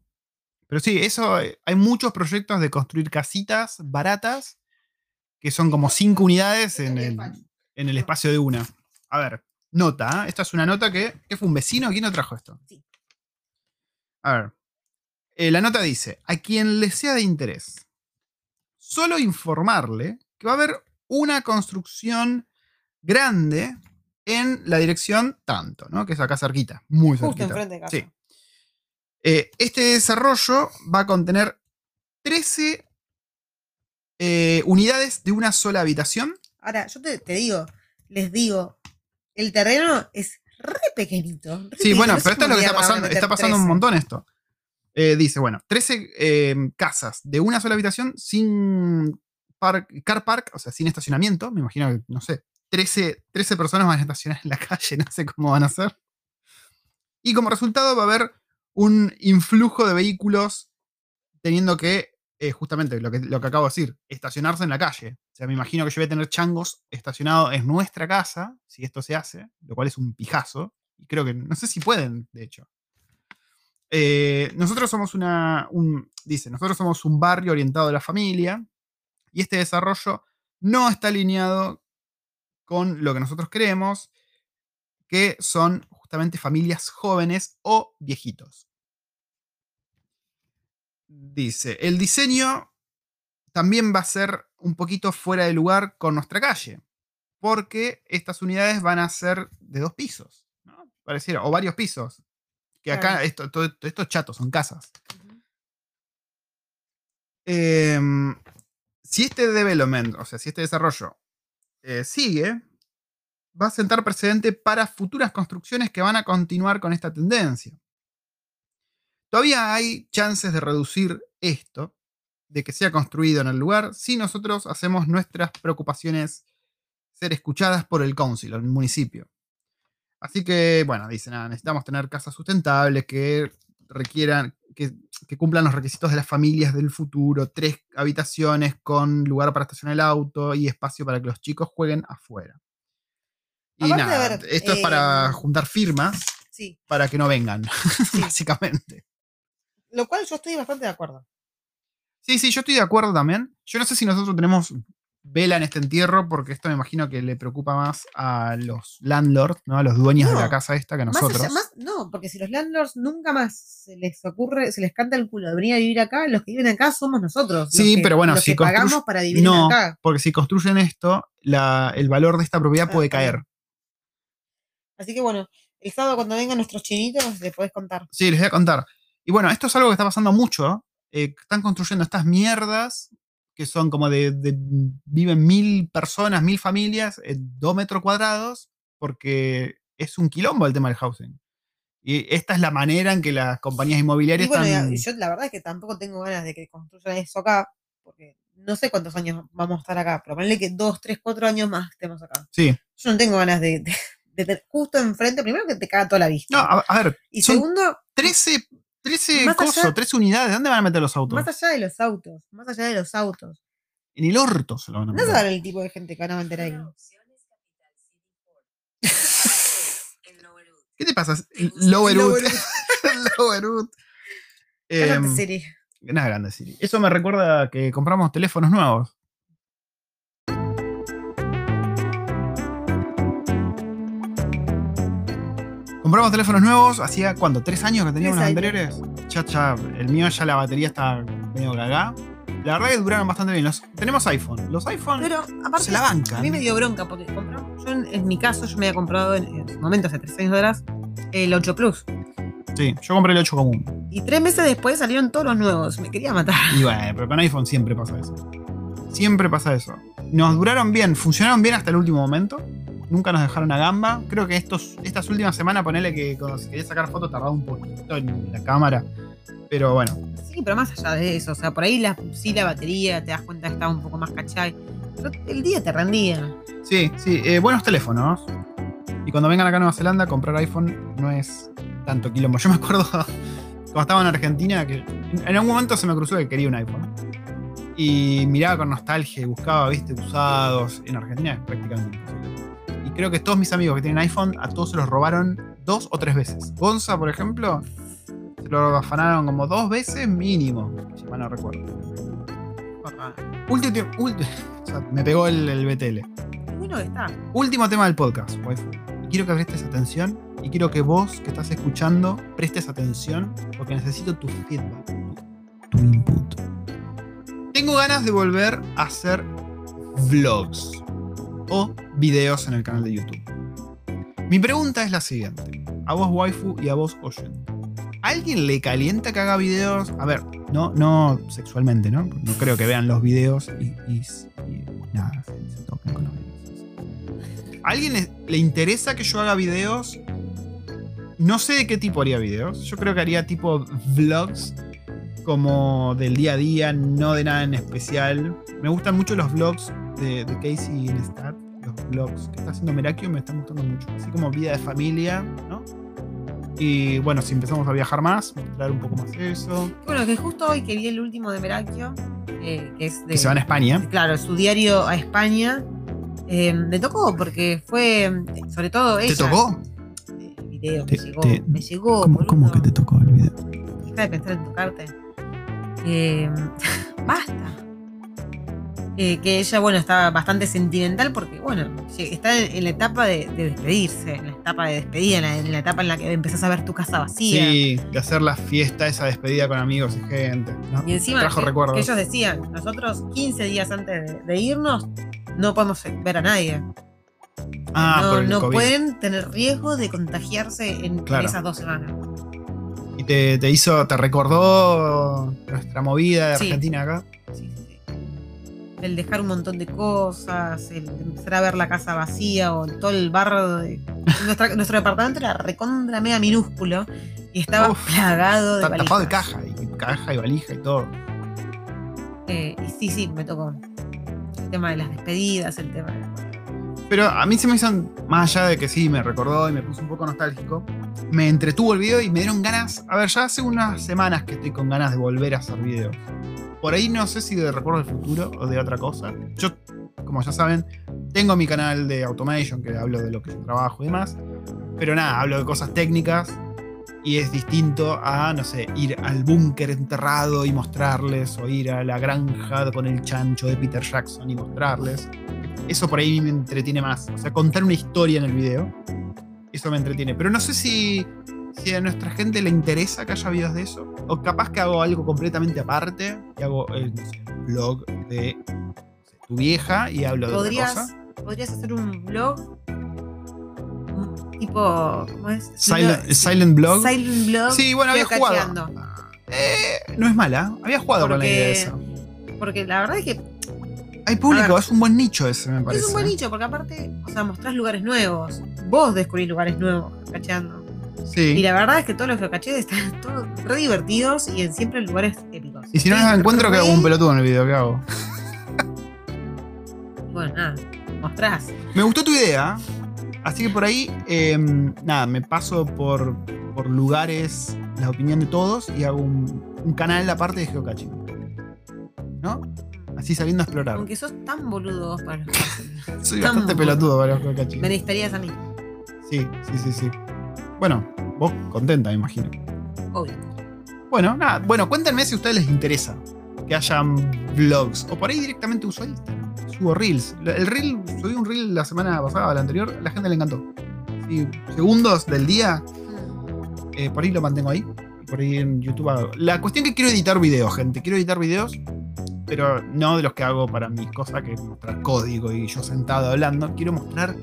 Pero sí, eso, eh, hay muchos proyectos de construir casitas baratas que son como cinco unidades en el, en el espacio de una. A ver, nota. ¿eh? Esta es una nota que. ¿Qué fue un vecino? ¿Quién nos trajo esto? Sí. A ver. Eh, la nota dice: A quien le sea de interés, solo informarle que va a haber una construcción grande en la dirección tanto, ¿no? Que es acá cerquita, muy Justo cerquita. enfrente de casa. Sí. Eh, este desarrollo va a contener 13 eh, unidades de una sola habitación. Ahora, yo te, te digo, les digo, el terreno es re pequeñito. re Sí, bueno, no pero esto es lo que está pasando. Está pasando un 13. montón esto. Eh, dice, bueno, 13 eh, casas de una sola habitación sin par- car park, o sea, sin estacionamiento. Me imagino que, no sé, 13, 13 personas van a estacionar en la (laughs) calle, no sé cómo van a hacer. Y como resultado va a haber un influjo de vehículos teniendo que, eh, justamente lo que, lo que acabo de decir, estacionarse en la calle. O sea, me imagino que yo voy a tener changos estacionados en nuestra casa, si esto se hace, lo cual es un pijazo. Y creo que, no sé si pueden, de hecho. Eh, nosotros somos una, un, dice, nosotros somos un barrio orientado a la familia y este desarrollo no está alineado con lo que nosotros creemos, que son justamente familias jóvenes o viejitos. Dice, el diseño también va a ser un poquito fuera de lugar con nuestra calle, porque estas unidades van a ser de dos pisos, ¿no? Pareciera, o varios pisos. Que acá esto, todo, estos chatos son casas. Em, si este development, o sea, si este desarrollo eh, sigue, va a sentar precedente para futuras construcciones que van a continuar con esta tendencia. Todavía hay chances de reducir esto, de que sea construido en el lugar, si nosotros hacemos nuestras preocupaciones ser escuchadas por el council, el municipio. Así que, bueno, dicen, necesitamos tener casas sustentables que requieran, que, cumplan los requisitos de las familias del futuro, tres habitaciones con lugar para estacionar el auto y espacio para que los chicos jueguen afuera. Y nada, esto es para em, juntar firmas para que no vengan, (laughs) básicamente. Lo cual yo estoy bastante de acuerdo. Sí, sí, yo estoy de acuerdo también. Yo no sé si nosotros tenemos vela en este entierro, porque esto me imagino que le preocupa más a los landlords, ¿no? A los dueños de la casa esta que a nosotros. no, porque si los landlords nunca más se les ocurre, se les canta el culo de venir a vivir acá, los que viven acá somos nosotros. Sí, pero bueno, si pagamos para vivir no, Porque si construyen esto, el valor de esta propiedad puede ah, caer. Así que bueno, el sábado cuando vengan nuestros chinitos les podés contar. Sí, les voy a contar. Y bueno, esto es algo que está pasando mucho. Eh, están construyendo estas mierdas que son como de, viven mil personas, mil familias en dos metros cuadrados, porque es un quilombo el tema del housing. Y esta es la manera en que las compañías inmobiliarias están... Yo la verdad es que tampoco tengo ganas de que construyan eso acá, porque no sé cuántos años vamos a estar acá, pero ponle que dos, tres, cuatro años más estemos acá. Sí. Yo no tengo ganas de, de, justo enfrente, primero que te caga toda la vista. No, a, ver. Y segundo... 13 13 cosas, 13 unidades. ¿Dónde van a meter los autos? Más allá de los autos. Más allá de los autos. En el orto se lo van a meter. No saben el tipo de gente que van a meter ahí. ¿Qué te pasa? Lowerwood. Lowerwood. eh, Siri. Nada grande Siri. Eso me recuerda que compramos teléfonos nuevos. Compramos teléfonos nuevos, hacía cuánto, tres años que teníamos los anteriores. Ya, el mío ya la batería está medio cagada. La verdad que duraron bastante bien. tenemos iPhone. Los iPhone Pero, aparte, se la bancan. A mí me dio bronca porque compramos. Yo, en, mi caso, yo me había comprado en, su momento, hace tres años atrás, el 8 Plus. Sí, yo compré el 8 común. Y tres meses después salieron todos los nuevos. Me quería matar. Y bueno, pero con iPhone siempre pasa eso. Siempre pasa eso. Nos duraron bien, funcionaron bien hasta el último momento nunca nos dejaron a gamba. Creo que estos, estas últimas semanas, ponele que cuando se quería sacar fotos tardaba un poquito en la cámara. Pero bueno. Sí, pero más allá de eso, o sea, por ahí la, sí la batería, te das cuenta que estaba un poco más cachay. Pero el día te rendía. Sí, sí, eh, buenos teléfonos. Y cuando vengan acá a Nueva Zelanda, comprar iPhone no es tanto quilombo. Yo me acuerdo (laughs) cuando estaba en Argentina que en algún momento se me cruzó que quería un iPhone. Y miraba con nostalgia y buscaba, viste, usados. En Argentina es prácticamente imposible creo que todos mis amigos que tienen iPhone, a todos se los robaron dos o tres veces. Gonza, por ejemplo, se lo afanaron como dos veces mínimo, si mal no recuerdo. Último, último, (laughs) o sea, me pegó el, el BTL. Bueno, está. Último tema del podcast, waifu. quiero que prestes atención y quiero que vos que estás escuchando prestes atención porque necesito tu feedback, tu input. Tengo ganas de volver a hacer vlogs o videos en el canal de YouTube. Mi pregunta es la siguiente, a vos waifu y a vos oyente. ¿A alguien le calienta que haga videos? A ver, no, no sexualmente, ¿no? No creo que vean los videos y, nada, se, toquen con los videos. ¿A alguien le, interesa que yo haga videos? No sé de qué tipo haría videos. Yo creo que haría tipo vlogs como del día a día, no de nada en especial. Me gustan mucho los vlogs de, Casey Neistat, los vlogs que está haciendo Merakio me están gustando mucho. Así como vida de familia, ¿no? Y bueno, si empezamos a viajar más, mostrar un poco más eso. Bueno, que justo hoy que vi el último de Merakio, eh, que es de. Que se van a España. Claro, su diario a España. eh, me tocó porque fue, sobre todo ella. ¿Te tocó? El video Te- me llegó. te- me llegó. ¿Cómo, cómo que te tocó el video? Deja de pensar en tocarte. Eh, (laughs) basta. Eh, que ella, bueno, está bastante sentimental porque, bueno, está en, la etapa de, de despedirse, en la etapa de despedida, en la, en la etapa en la que empezás a ver tu casa vacía. Sí, de hacer la fiesta, esa despedida con amigos y gente. ¿no? Y encima Trajo que, recuerdos. que ellos decían, nosotros 15 días antes de, de irnos no podemos ver a nadie. Ah, no por el no COVID. pueden tener riesgo de contagiarse en, esas dos semanas. Y te, te hizo, te recordó nuestra movida de Sí. Argentina acá. Sí. El dejar un montón de cosas, el empezar a ver la casa vacía o todo el barro de. Nuestra- nuestro departamento era recontra mega minúsculo y estaba Uf, plagado de Está tapado de caja, y caja y valija y todo. Eh, y sí, sí, me tocó. El tema de las despedidas, el tema de. Pero a mí se me hizo, más allá de que sí, me recordó y me puso un poco nostálgico, me entretuvo el video y me dieron ganas. A ver, ya hace unas semanas que estoy con ganas de volver a hacer videos. Por ahí no sé si de Recuerdo del Futuro o de otra cosa. Yo, como ya saben, tengo mi canal de Automation que hablo de lo que yo trabajo y demás. Pero nada, hablo de cosas técnicas y es distinto a, no sé, ir al búnker enterrado y mostrarles, o ir a la granja con el chancho de Peter Jackson y mostrarles. Eso por ahí me entretiene más. O sea, contar una historia en el video, eso me entretiene. Pero no sé si, si a nuestra gente le interesa que haya videos de eso. O capaz que hago algo completamente aparte y hago el no sé, blog de no sé, tu vieja y hablo de otra ¿Podrías, cosa. podrías hacer un blog tipo. ¿Cómo es? Silent, No, silent blog. Silent blog. Sí, bueno, había jugado. Eh, no es mala. Había jugado con la Porque idea esa. Porque la verdad es que Hay público, ver. es un buen nicho ese, me parece. es un buen nicho, porque aparte, o sea, mostrás lugares nuevos. Vos descubrís lugares nuevos, cacheando. Y Sí. la verdad es que todos los geocaches están (laughs) todos re divertidos y en siempre en lugares épicos. Y si no los encuentro, que hago un pelotudo en el video que hago. (laughs) Bueno, nada, mostrás. Me gustó tu idea. Así que por ahí, eh, nada, me paso por, por lugares, la opinión de todos y hago un, un canal aparte de geocaching. ¿No? Así saliendo a explorar. Aunque sos tan boludo vos para los. (laughs) Soy tan bastante boludo. pelotudo para los. Me necesitarías a mí, Sí, sí, sí, sí. Bueno, vos contenta, me imagino. obvio. Bueno, nada, bueno, cuéntenme si a ustedes les interesa que hayan vlogs. O por ahí directamente uso Instagram. Subo reels. El reel, subí un reel la semana pasada, la anterior, a la gente le encantó. Sí, segundos del día, eh, por ahí lo mantengo ahí. Por ahí en YouTube hago. La cuestión que quiero editar videos, gente. Quiero editar videos, pero no de los que hago para mis cosas, que es mostrar código y yo sentado hablando. Quiero mostrar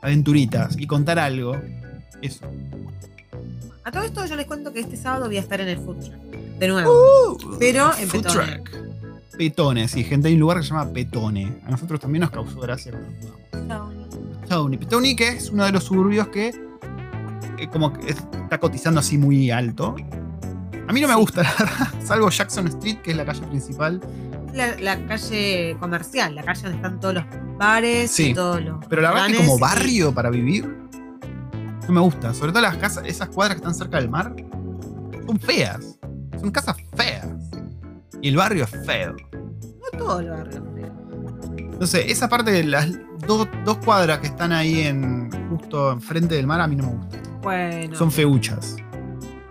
aventuritas y contar algo. Eso. A todo esto yo les cuento que este sábado voy a estar en el food truck. De nuevo. Uh, Pero en food Petone. truck. Petone, sí, gente, hay un lugar que se llama Petone. A nosotros también nos causó gracia cuando jugamos. Petone. Petone, que es uno de los suburbios que eh, como que está cotizando así muy alto. A mí no me Sí. gusta, la verdad. (laughs) Salvo Jackson Street, que es la calle principal. La, la calle comercial, la calle donde están todos los bares Sí. y todos los. Pero la verdad que restaurantes como y- barrio para vivir, no me gusta. Sobre todo las casas, esas cuadras que están cerca del mar, son feas. Son casas feas. Y el barrio es feo. No todo el barrio, creo. No sé, esa parte de las dos, dos cuadras que están ahí en justo enfrente del mar a mí no me gusta. Bueno, Son feuchas.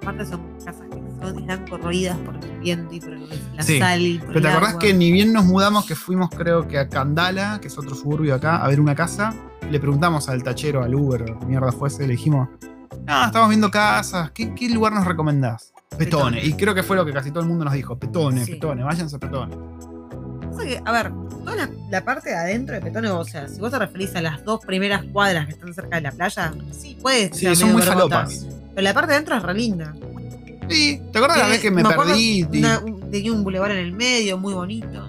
aparte son casas que están corroídas por el viento y por el- la Sí, sal y por Pero el te acordás agua. que ni bien nos mudamos, que fuimos creo que a Candala, que es otro suburbio acá, a ver una casa. Le preguntamos al tachero, al Uber, o mierda fuese, le dijimos, no, estamos viendo casas, ¿qué, qué lugar nos recomendás? Petone. Petone. Y creo que fue lo que casi todo el mundo nos dijo, Petone, Sí. Petone, váyanse a Petone. Que, a ver, toda la, la parte de adentro de Petone, o sea, si vos te referís a las dos primeras cuadras que están cerca de la playa, sí, puede Sí, ser son muy falopas. Pero la parte de adentro es re linda. Sí, ¿te acuerdas la vez que me, perdí? una- tenía un bulevar en el medio, muy bonito.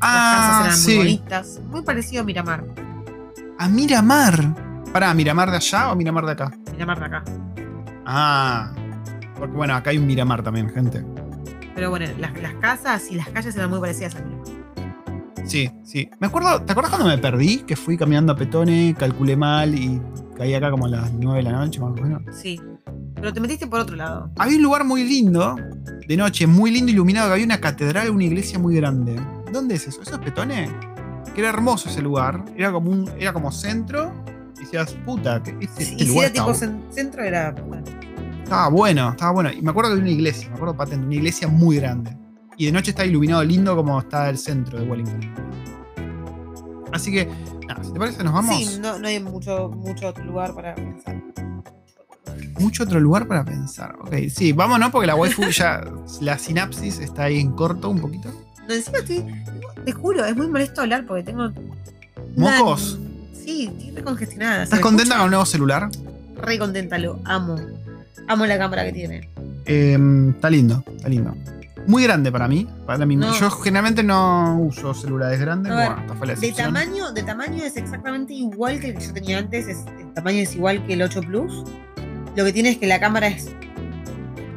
ah, Las casas eran sí. muy bonitas. Muy parecido a Miramar. A Miramar. Pará, ¿Miramar de allá o Miramar de acá? Miramar de acá. Ah, porque bueno, acá hay un Miramar también, gente. Pero bueno, las, las casas y las calles eran muy parecidas a Miramar. Sí, sí. Me acuerdo, ¿te acuerdas cuando me perdí? Que fui caminando a Petone, calculé mal y caí acá como a las 9 de la noche, más o menos. Sí. Pero te metiste por otro lado. Había un lugar muy lindo, de noche, muy lindo, iluminado, que había una catedral, una iglesia muy grande. ¿Dónde es eso? ¿Eso es Petone? Que era hermoso ese lugar. Era como un, era como centro. Y decías, puta, que este, este y si lugar era tipo centro, era. bueno, estaba bueno, estaba bueno. Y me acuerdo que había una iglesia, me acuerdo patente, una iglesia muy grande. Y de noche está iluminado lindo como está el centro de Wellington. Así que, nada, si te parece, nos vamos. Sí, no, no hay mucho, mucho otro lugar para pensar. Mucho otro lugar para pensar. Ok, sí, vámonos porque la waifu (laughs) ya, la sinapsis está ahí en corto un poquito. No, encima estoy. Te juro, es muy molesto hablar porque tengo. ¿Mocos? una- Sí, estoy recongestionada. ¿Estás contenta con el nuevo celular? Re contenta, lo amo. Amo la cámara que tiene. Eh, está lindo, está lindo. Muy grande para mí. Para mí. No. Yo generalmente no uso celulares grandes. Ver, bueno, esta fue la De tamaño, de tamaño es exactamente igual que el que yo tenía antes. Es, el tamaño es igual que el 8 Plus. Lo que tiene es que la cámara es.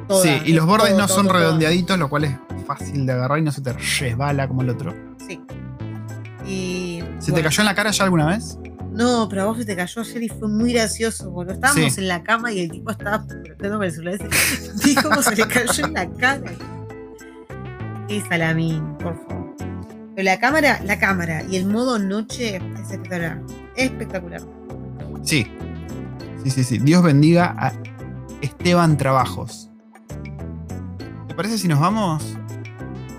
toda, sí, y los bordes todo, no todo, son todo. redondeaditos, lo cual es fácil de agarrar y no se te resbala como el otro. Sí. Y. ¿Se te cayó en la cara ya alguna vez? No, pero a vos se te cayó ayer y fue muy gracioso. Porque estábamos Sí. en la cama y el tipo estaba (laughs) con el celular. (laughs) Vi cómo se le cayó en la cara. Qué salamín, por favor. Pero la cámara, la cámara y el modo noche es espectacular. Espectacular. Sí. Sí, sí, sí. Dios bendiga a Esteban Trabajos. ¿Te parece si nos vamos?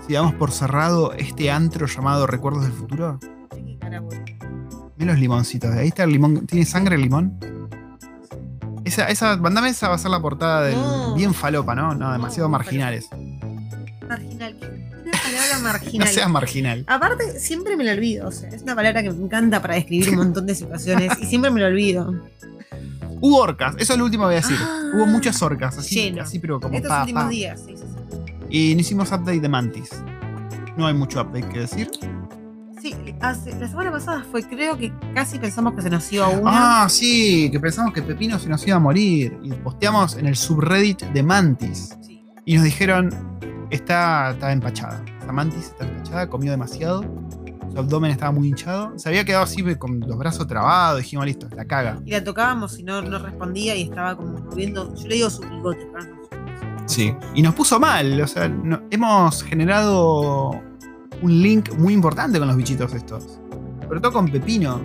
Si damos por cerrado este antro llamado Recuerdos del Futuro. Boludo. Mira los limoncitos. Ahí está el limón. ¿Tiene sangre el limón? Esa, esa, mandame esa va a ser la portada del. No. Bien falopa, ¿no? No, demasiado No, marginales. Marginal. Palabra No marginal. seas marginal. Aparte, siempre me lo olvido. O sea, es una palabra que me encanta para describir un montón de situaciones y siempre me lo olvido. (laughs) Hubo orcas, eso es lo último que voy a decir. Ah. Hubo muchas orcas, así, Lleno. así pero como Estos pa, últimos pa. días, sí, sí, sí. Y no hicimos update de Mantis. No hay mucho update que decir. Sí, hace- la semana pasada fue, creo que casi pensamos que se nos iba una. Ah, sí, que pensamos que Pepino se nos iba a morir. Y posteamos en el subreddit de Mantis. Sí. Y nos dijeron, está, está empachada. Esa Mantis está empachada, comió demasiado. Su abdomen estaba muy hinchado. Se había quedado así con los brazos trabados. Dijimos, listo, la caga. Y la tocábamos y no, no respondía y estaba como moviendo. Yo le digo su bigote, pero no Sí. Y nos puso mal. O sea, no- hemos generado un link muy importante con los bichitos estos. Sobre todo con Pepino.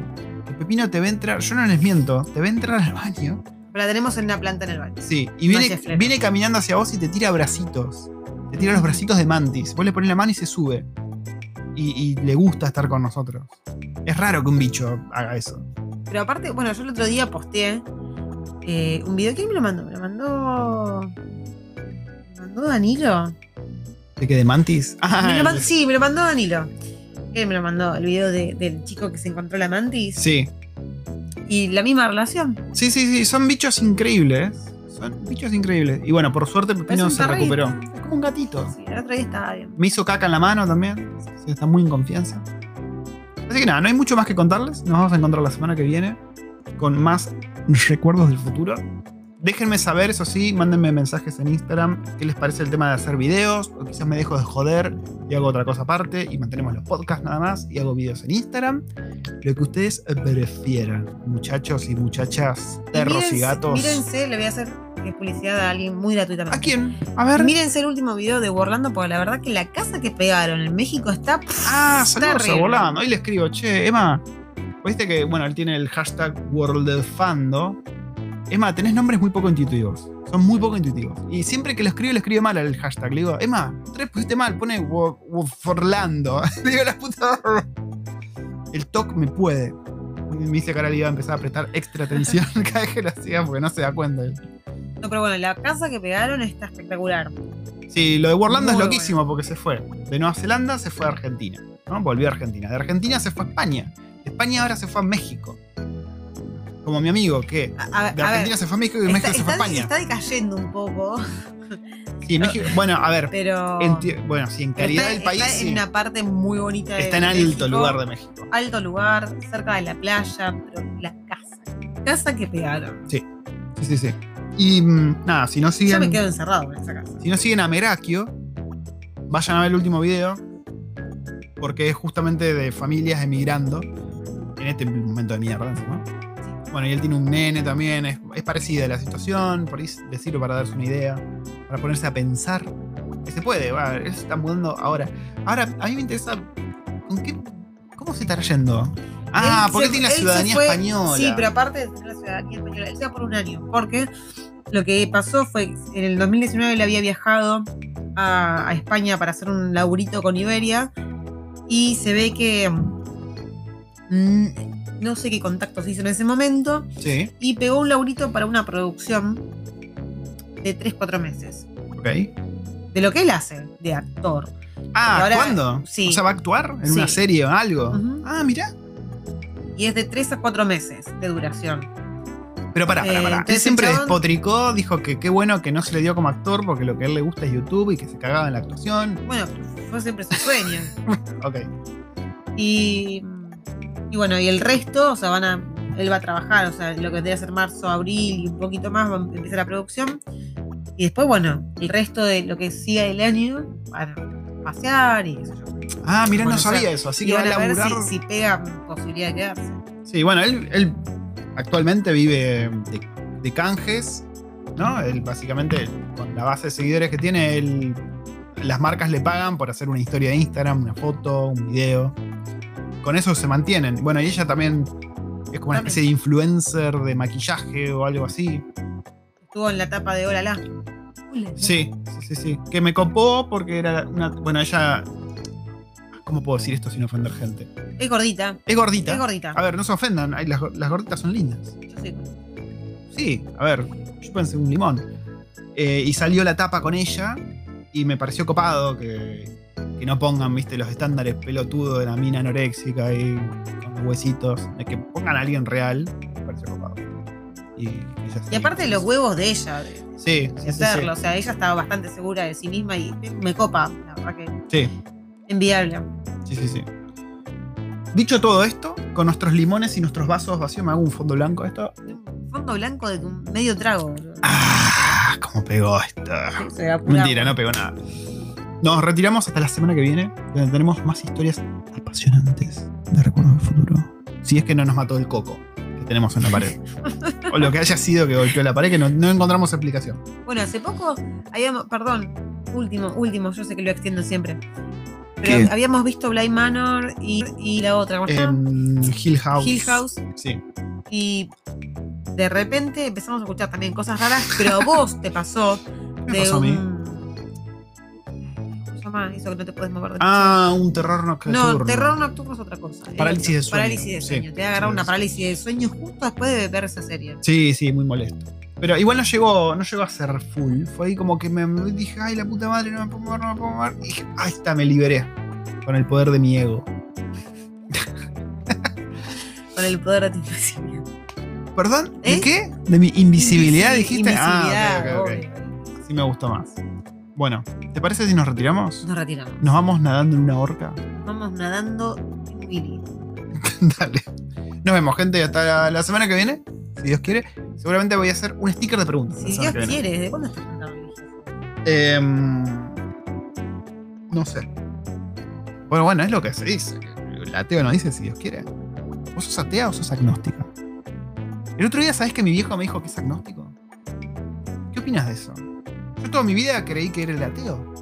El Pepino te ve entrar, yo no les miento, te ve entrar al baño. Pero la tenemos en una planta en el baño. Sí, y viene, viene caminando hacia vos y te tira bracitos. Te tira los bracitos de mantis. Vos le pones la mano y se sube. Y, y le gusta estar con nosotros. Es raro que un bicho haga eso. Pero aparte, bueno, yo el otro día posteé eh, un video. ¿Quién me lo mandó? Me lo mandó. ¿Me mandó Danilo? ¿De qué? ¿De mantis? Ah, Me sí, me lo mandó Danilo. Él me lo mandó, el video de- del chico que se encontró la mantis. sí. Y la misma relación. Sí, sí, sí. Son bichos increíbles. Son bichos increíbles. Y bueno, por suerte Pepino se recuperó. Es como un gatito. Sí, el otro día estaba bien. Me hizo caca en la mano también. Sí, está muy en confianza. Así que nada, no hay mucho más que contarles. Nos vamos a encontrar la semana que viene con más (laughs) recuerdos del futuro. Déjenme saber, eso sí, mándenme mensajes en Instagram qué les parece el tema de hacer videos, o quizás me dejo de joder y hago otra cosa aparte y mantenemos los podcasts nada más y hago videos en Instagram. Lo que ustedes prefieran, muchachos y muchachas, perros y gatos. Mírense, le voy a hacer eh, publicidad a alguien muy gratuitamente. ¿A quién? A ver. Mírense el último video de Orlando, porque la verdad que la casa que pegaron en México está. pff, Ah, saludos a. Volando. Hoy le escribo, che, Emma, viste que, bueno, él tiene el hashtag WorldFando. Emma, tenés nombres muy poco intuitivos. Son muy poco intuitivos. Y siempre que lo escribe, lo escribe mal el hashtag. Le digo, Emma, vez pusiste mal, pone Forlando. Le (laughs) digo, la puta. El TOC me puede. Me dice que ahora le iba a empezar a prestar extra atención (laughs) cada vez que lo hacía porque no se da cuenta. No, pero bueno, la casa que pegaron está espectacular. Sí, lo de Orlando es loquísimo porque se fue. De Nueva Zelanda se fue a Argentina. ¿no? Volvió a Argentina. De Argentina se fue a España. De España ahora se fue a México. Como mi amigo, que A, a- de Argentina ver, se fue a México y de México se fue a España. está decayendo un poco, Sí, (laughs) México. Bueno, a ver. pero. en bueno, sí, en calidad está, del país. está sí. en una parte muy bonita de Está en alto México. lugar de México. Alto lugar, cerca de la playa, pero la casa. Casa que pegaron. Sí, sí, sí. Y mm, nada, si no Yo siguen. me quedo encerrado en esa casa. Si no siguen a Merakio, vayan a ver el último video. Porque es justamente de familias emigrando. En este momento de mierda, encima. Bueno, y él tiene un nene también, es, es parecida la situación, por ahí decirlo para darse una idea, para ponerse a pensar. Que se puede, va, él se está mudando ahora. Ahora, a mí me interesa, ¿con qué, ¿cómo se está yendo? Ah, Él porque se- tiene la ciudadanía fue- española. Sí, pero aparte de tener la ciudadanía española, él se va por un año. Porque lo que pasó fue que en el 2019 él había viajado a, a España para hacer un laburito con Iberia. Y se ve que. mm, no sé qué contactos hizo en ese momento. Sí, Y pegó un laburito para una producción de 3-4 meses. ok. De lo que él hace, de actor. Ah, ahora- ¿cuándo? sí. O sea, ¿va a actuar en Sí. una serie o algo? Ah, mira. Y es de 3 a 4 meses de duración. Pero pará, pará, Eh, pará. Él siempre chabón- despotricó, dijo que qué bueno que no se le dio como actor porque lo que a él le gusta es YouTube y que se cagaba en la actuación. Bueno, fue siempre su sueño. (laughs) Ok. Y, y bueno, y el resto, o sea, van a. Él va a trabajar, o sea, lo que debe ser marzo, abril y un poquito más, va a empezar la producción. Y después, bueno, el resto de lo que siga el año, a pasear y eso. Ah, mira, no sabía eso. Así que va a a ver laburar. si, si pega posibilidad de quedarse. Sí, bueno, él, él actualmente vive de, de canjes, ¿no? Él básicamente, con la base de seguidores que tiene, él, las marcas le pagan por hacer una historia de Instagram, una foto, un video. Con eso se mantienen. Bueno, y ella también es como una especie de influencer de maquillaje o algo así. Estuvo en la etapa de Hola La. Sí, sí, sí, sí. Que me copó porque era una. Bueno, ella. ¿Cómo puedo decir esto sin ofender gente? Es gordita. Es gordita. Es gordita. A ver, no se ofendan, ay, las, las gorditas son lindas. Yo sé. Sí, a ver, yo pensé un limón. Eh, y salió la tapa con ella y me pareció copado que, que no pongan, viste, los estándares pelotudos de la mina anoréxica y con los huesitos. Es que pongan a alguien real, me pareció copado. Y, aparte los huevos de ella, de, Sí, de sí, sí, hacerlo. O sea, ella estaba bastante segura de sí misma y me copa, la verdad que sí. enviable. Sí, sí, sí. Dicho todo esto, con nuestros limones y nuestros vasos vacíos, me hago un fondo blanco esto. Un fondo blanco de medio trago. ¡Ah! ¿Cómo pegó esto? Mentira, no pegó nada. Nos retiramos hasta la semana que viene, donde tenemos más historias apasionantes de Recuerdo del Futuro. Si es que no nos mató el coco tenemos en la pared. o lo que haya sido que golpeó la pared, que no, no encontramos explicación. Bueno, hace poco habíamos, perdón, último, último, yo sé que lo extiendo siempre. Pero ¿Qué? habíamos visto Blind Manor y, y la otra. En Hill House. Hill House. Sí. Y de repente empezamos a escuchar también cosas raras, pero a vos te pasó (laughs) ¿Qué de pasó un. Eso que no te puedes mover de Ah, un terror nocturno. No, terror nocturno es otra cosa. es Parálisis de sueño. Parálisis de Sí, sueño. Te va a agarrar sí, una sí. parálisis de sueño justo después de ver esa serie. Sí, sí, muy molesto. Pero igual no llegó, no llegó a ser full. Fue ahí como que me, dije, ay, la puta madre, no me puedo mover, no me puedo mover. Y dije, ahí está, me liberé. Con el poder de mi ego. (laughs) Con el poder de tu invisibilidad. ¿Perdón? ¿De ¿Eh? qué? ¿De mi invisibilidad Invisi- dijiste? Invisibilidad, ah, ok, ok, obvio. ok. Sí me gustó más. Bueno, ¿te parece si nos retiramos? Nos retiramos. ¿Nos vamos nadando en una horca? Vamos nadando en Willy. (laughs) Dale. Nos vemos, gente, hasta la, la semana que viene. Si Dios quiere. Seguramente voy a hacer un sticker de preguntas. Si Dios quiere, ¿desde cuándo estás religioso? Em, no sé. Bueno, bueno, es lo que se dice. El ateo no dice si Dios quiere. ¿Vos sos atea o sos agnóstica? El otro día, ¿sabés que mi viejo me dijo que es agnóstico? ¿Qué opinas de eso? Yo toda mi vida creí que era el ateo.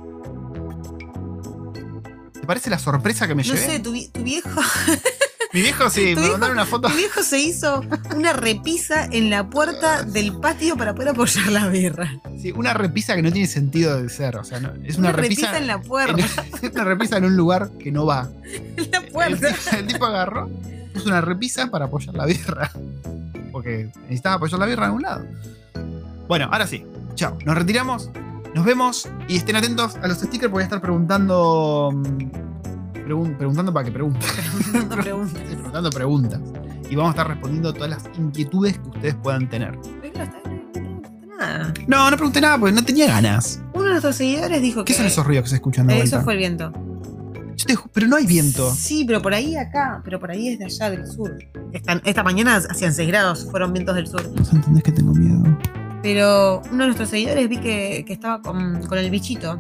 ¿Te parece la sorpresa que me No llevé? sé, tu, vi- tu viejo, (laughs) Mi viejo sí, (laughs) me viejo- mandaron una foto. tu viejo se hizo una repisa en la puerta del patio para poder apoyar la birra. Sí, una repisa que no tiene sentido de ser. O sea, no- es una, repisa. en la en- puerta. (laughs) es una repisa en un lugar que no va. En la El puerta. el tipo agarró, puso una repisa para apoyar la birra. Porque necesitaba apoyar la birra en un lado. Bueno, ahora sí. Chao. Nos retiramos. Nos vemos. Y estén atentos a los stickers porque voy a estar preguntando. mm, pregun- preguntando para que pregunten. Preguntes. (laughs) Sí, preguntando preguntas. Y vamos a estar respondiendo todas las inquietudes que ustedes puedan tener. No. No, no pregunté nada porque no tenía ganas. Uno de nuestros seguidores dijo ¿Qué que. son esos ruidos que se escuchan de vuelta? Eso fue el viento. Yo te pero no hay viento. Sí, pero por ahí acá, pero por ahí es de allá del sur. Esta, esta mañana hacían 6 grados, fueron vientos del sur. ¿Vos entendés que tengo miedo? Pero uno de nuestros seguidores vi que, que estaba con, con el bichito.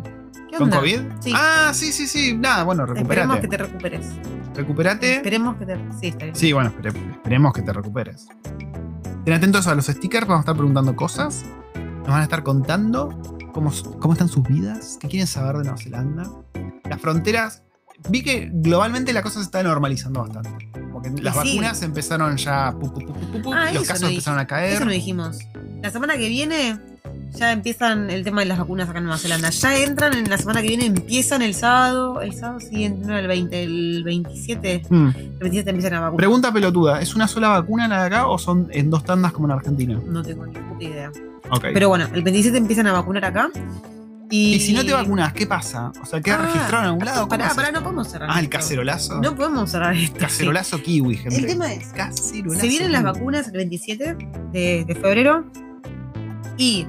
¿Qué ¿Con onda? COVID? Sí. Ah, sí, sí, sí. Nada, bueno, Esperemos recuperate. que te recuperes. Recuperate. Esperemos que te. Sí, está bien. Sí, bueno, espere- esperemos que te recuperes. Ten atentos a los stickers, vamos a estar preguntando cosas. Nos van a estar contando cómo, cómo están sus vidas, qué quieren saber de Nueva Zelanda. Las fronteras. Vi que globalmente la cosa se está normalizando bastante. Porque las sí. vacunas empezaron ya. pu, Ah, los casos no empezaron a caer. Eso no dijimos. La semana que viene ya empiezan el tema de las vacunas acá en Nueva Zelanda. Ya entran en la semana que viene, empiezan el sábado. El sábado siguiente, no el 20, el 27. Hmm. El 27 empiezan a vacunar. Pregunta pelotuda: ¿es una sola vacuna la de acá o son en dos tandas como en Argentina? No tengo ni puta idea. Ok. Pero bueno, el 27 empiezan a vacunar acá. Y, y si no te vacunas, ¿qué pasa? O sea, ¿queda Ah, registrado en algún lado? ¿Cómo Pará, pará, no podemos cerrar. Ah, el esto. cacerolazo. No podemos cerrar esto. Cacerolazo kiwi, gente. El tema es, Cacerolazo. Se vienen las vacunas el 27 de, de febrero y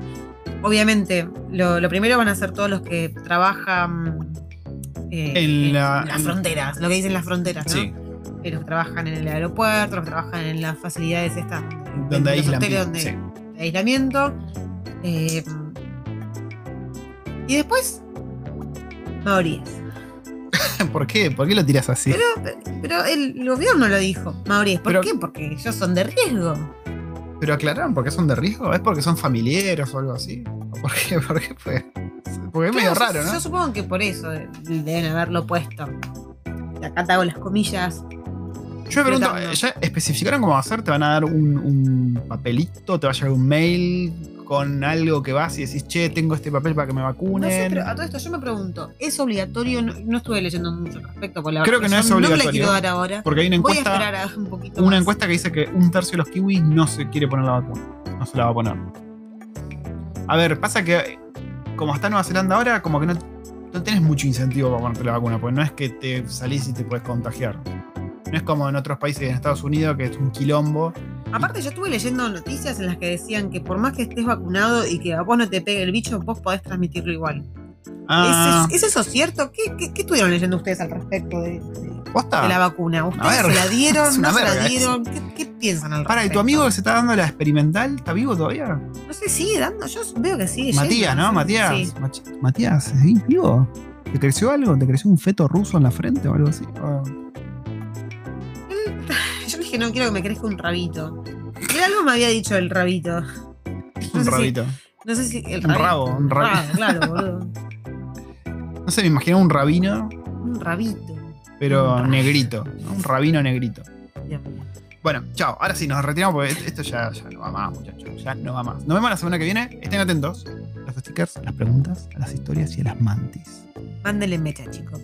obviamente lo, lo primero van a ser todos los que trabajan eh, En la- las fronteras, lo que dicen las fronteras, ¿no? Sí, Eh, los que trabajan en el aeropuerto, los que trabajan en las facilidades estas donde de aíslan. frontera, donde- Sí. aislamiento. eh, y después, maoríes. (laughs) ¿Por qué? ¿Por qué lo tiras así? Pero, pero el gobierno lo dijo, maoríes. ¿Por Pero- qué? Porque ellos son de riesgo. ¿Pero aclararon por qué son de riesgo? ¿Es porque son familiares o algo así? ¿O por qué? (laughs) ¿Por qué fue? Porque es medio raro, ¿no? yo supongo que por eso deben haberlo puesto. Acá te hago las comillas. Yo me pregunto. ¿ya especificaron cómo va a ser? ¿Te van a dar un, un papelito? ¿Te va a llegar un mail con algo que vas y decís, che, tengo este papel para que me No vacunen? sé, pero a todo esto yo me pregunto, ¿es obligatorio? No, no estuve leyendo mucho al respecto, por la Creo que no es yo No la obligatorio. quiero dar ahora. Porque hay una Voy a encuesta, esperar a un poquito una más. encuesta que dice que un tercio de los kiwis no se quiere poner la vacuna. No se la va a poner. A ver, pasa que como está Nueva Zelanda ahora, como que no, no tenés mucho incentivo para ponerte la vacuna, porque no es que te salís y te puedes contagiar. No es como en otros países, en Estados Unidos, que es un quilombo. Aparte yo estuve leyendo noticias en las que decían que por más que estés vacunado y que a vos no te pegue el bicho, vos podés transmitirlo igual. Ah, ¿Es, es eso cierto? ¿Qué, qué, qué estuvieron leyendo ustedes al respecto de, de- ¿posta? de la vacuna? ¿Ustedes se la dieron? (laughs) ¿No se la dieron? ¿Qué, qué piensan al respecto? Para, ¿y tu amigo que se está dando la experimental está vivo todavía? No sé, sigue dando. Yo veo que sigue. Matías, yendo, ¿no? Matías. Sí. Matías, ¿seguís vivo? ¿Te creció algo? ¿Te creció un feto ruso en la frente o algo así? Ah. (laughs) Yo le dije, no quiero que me crezca un rabito. Él algo me había dicho el rabito. No un si- rabito. No sé si el Un rabo, un rabo. Ah, claro, (laughs) boludo. No sé, me imaginaba un rabino, Un rabito. pero Un negrito. ¿no? Un rabino negrito. Dios mío. Bueno, chao. Ahora sí, nos retiramos porque esto ya, ya no va más, muchachos. Ya no va más. Nos vemos la semana que viene. Estén atentos a los stickers, a las preguntas, a las historias y a las mantis. Mándenle mecha, chicos.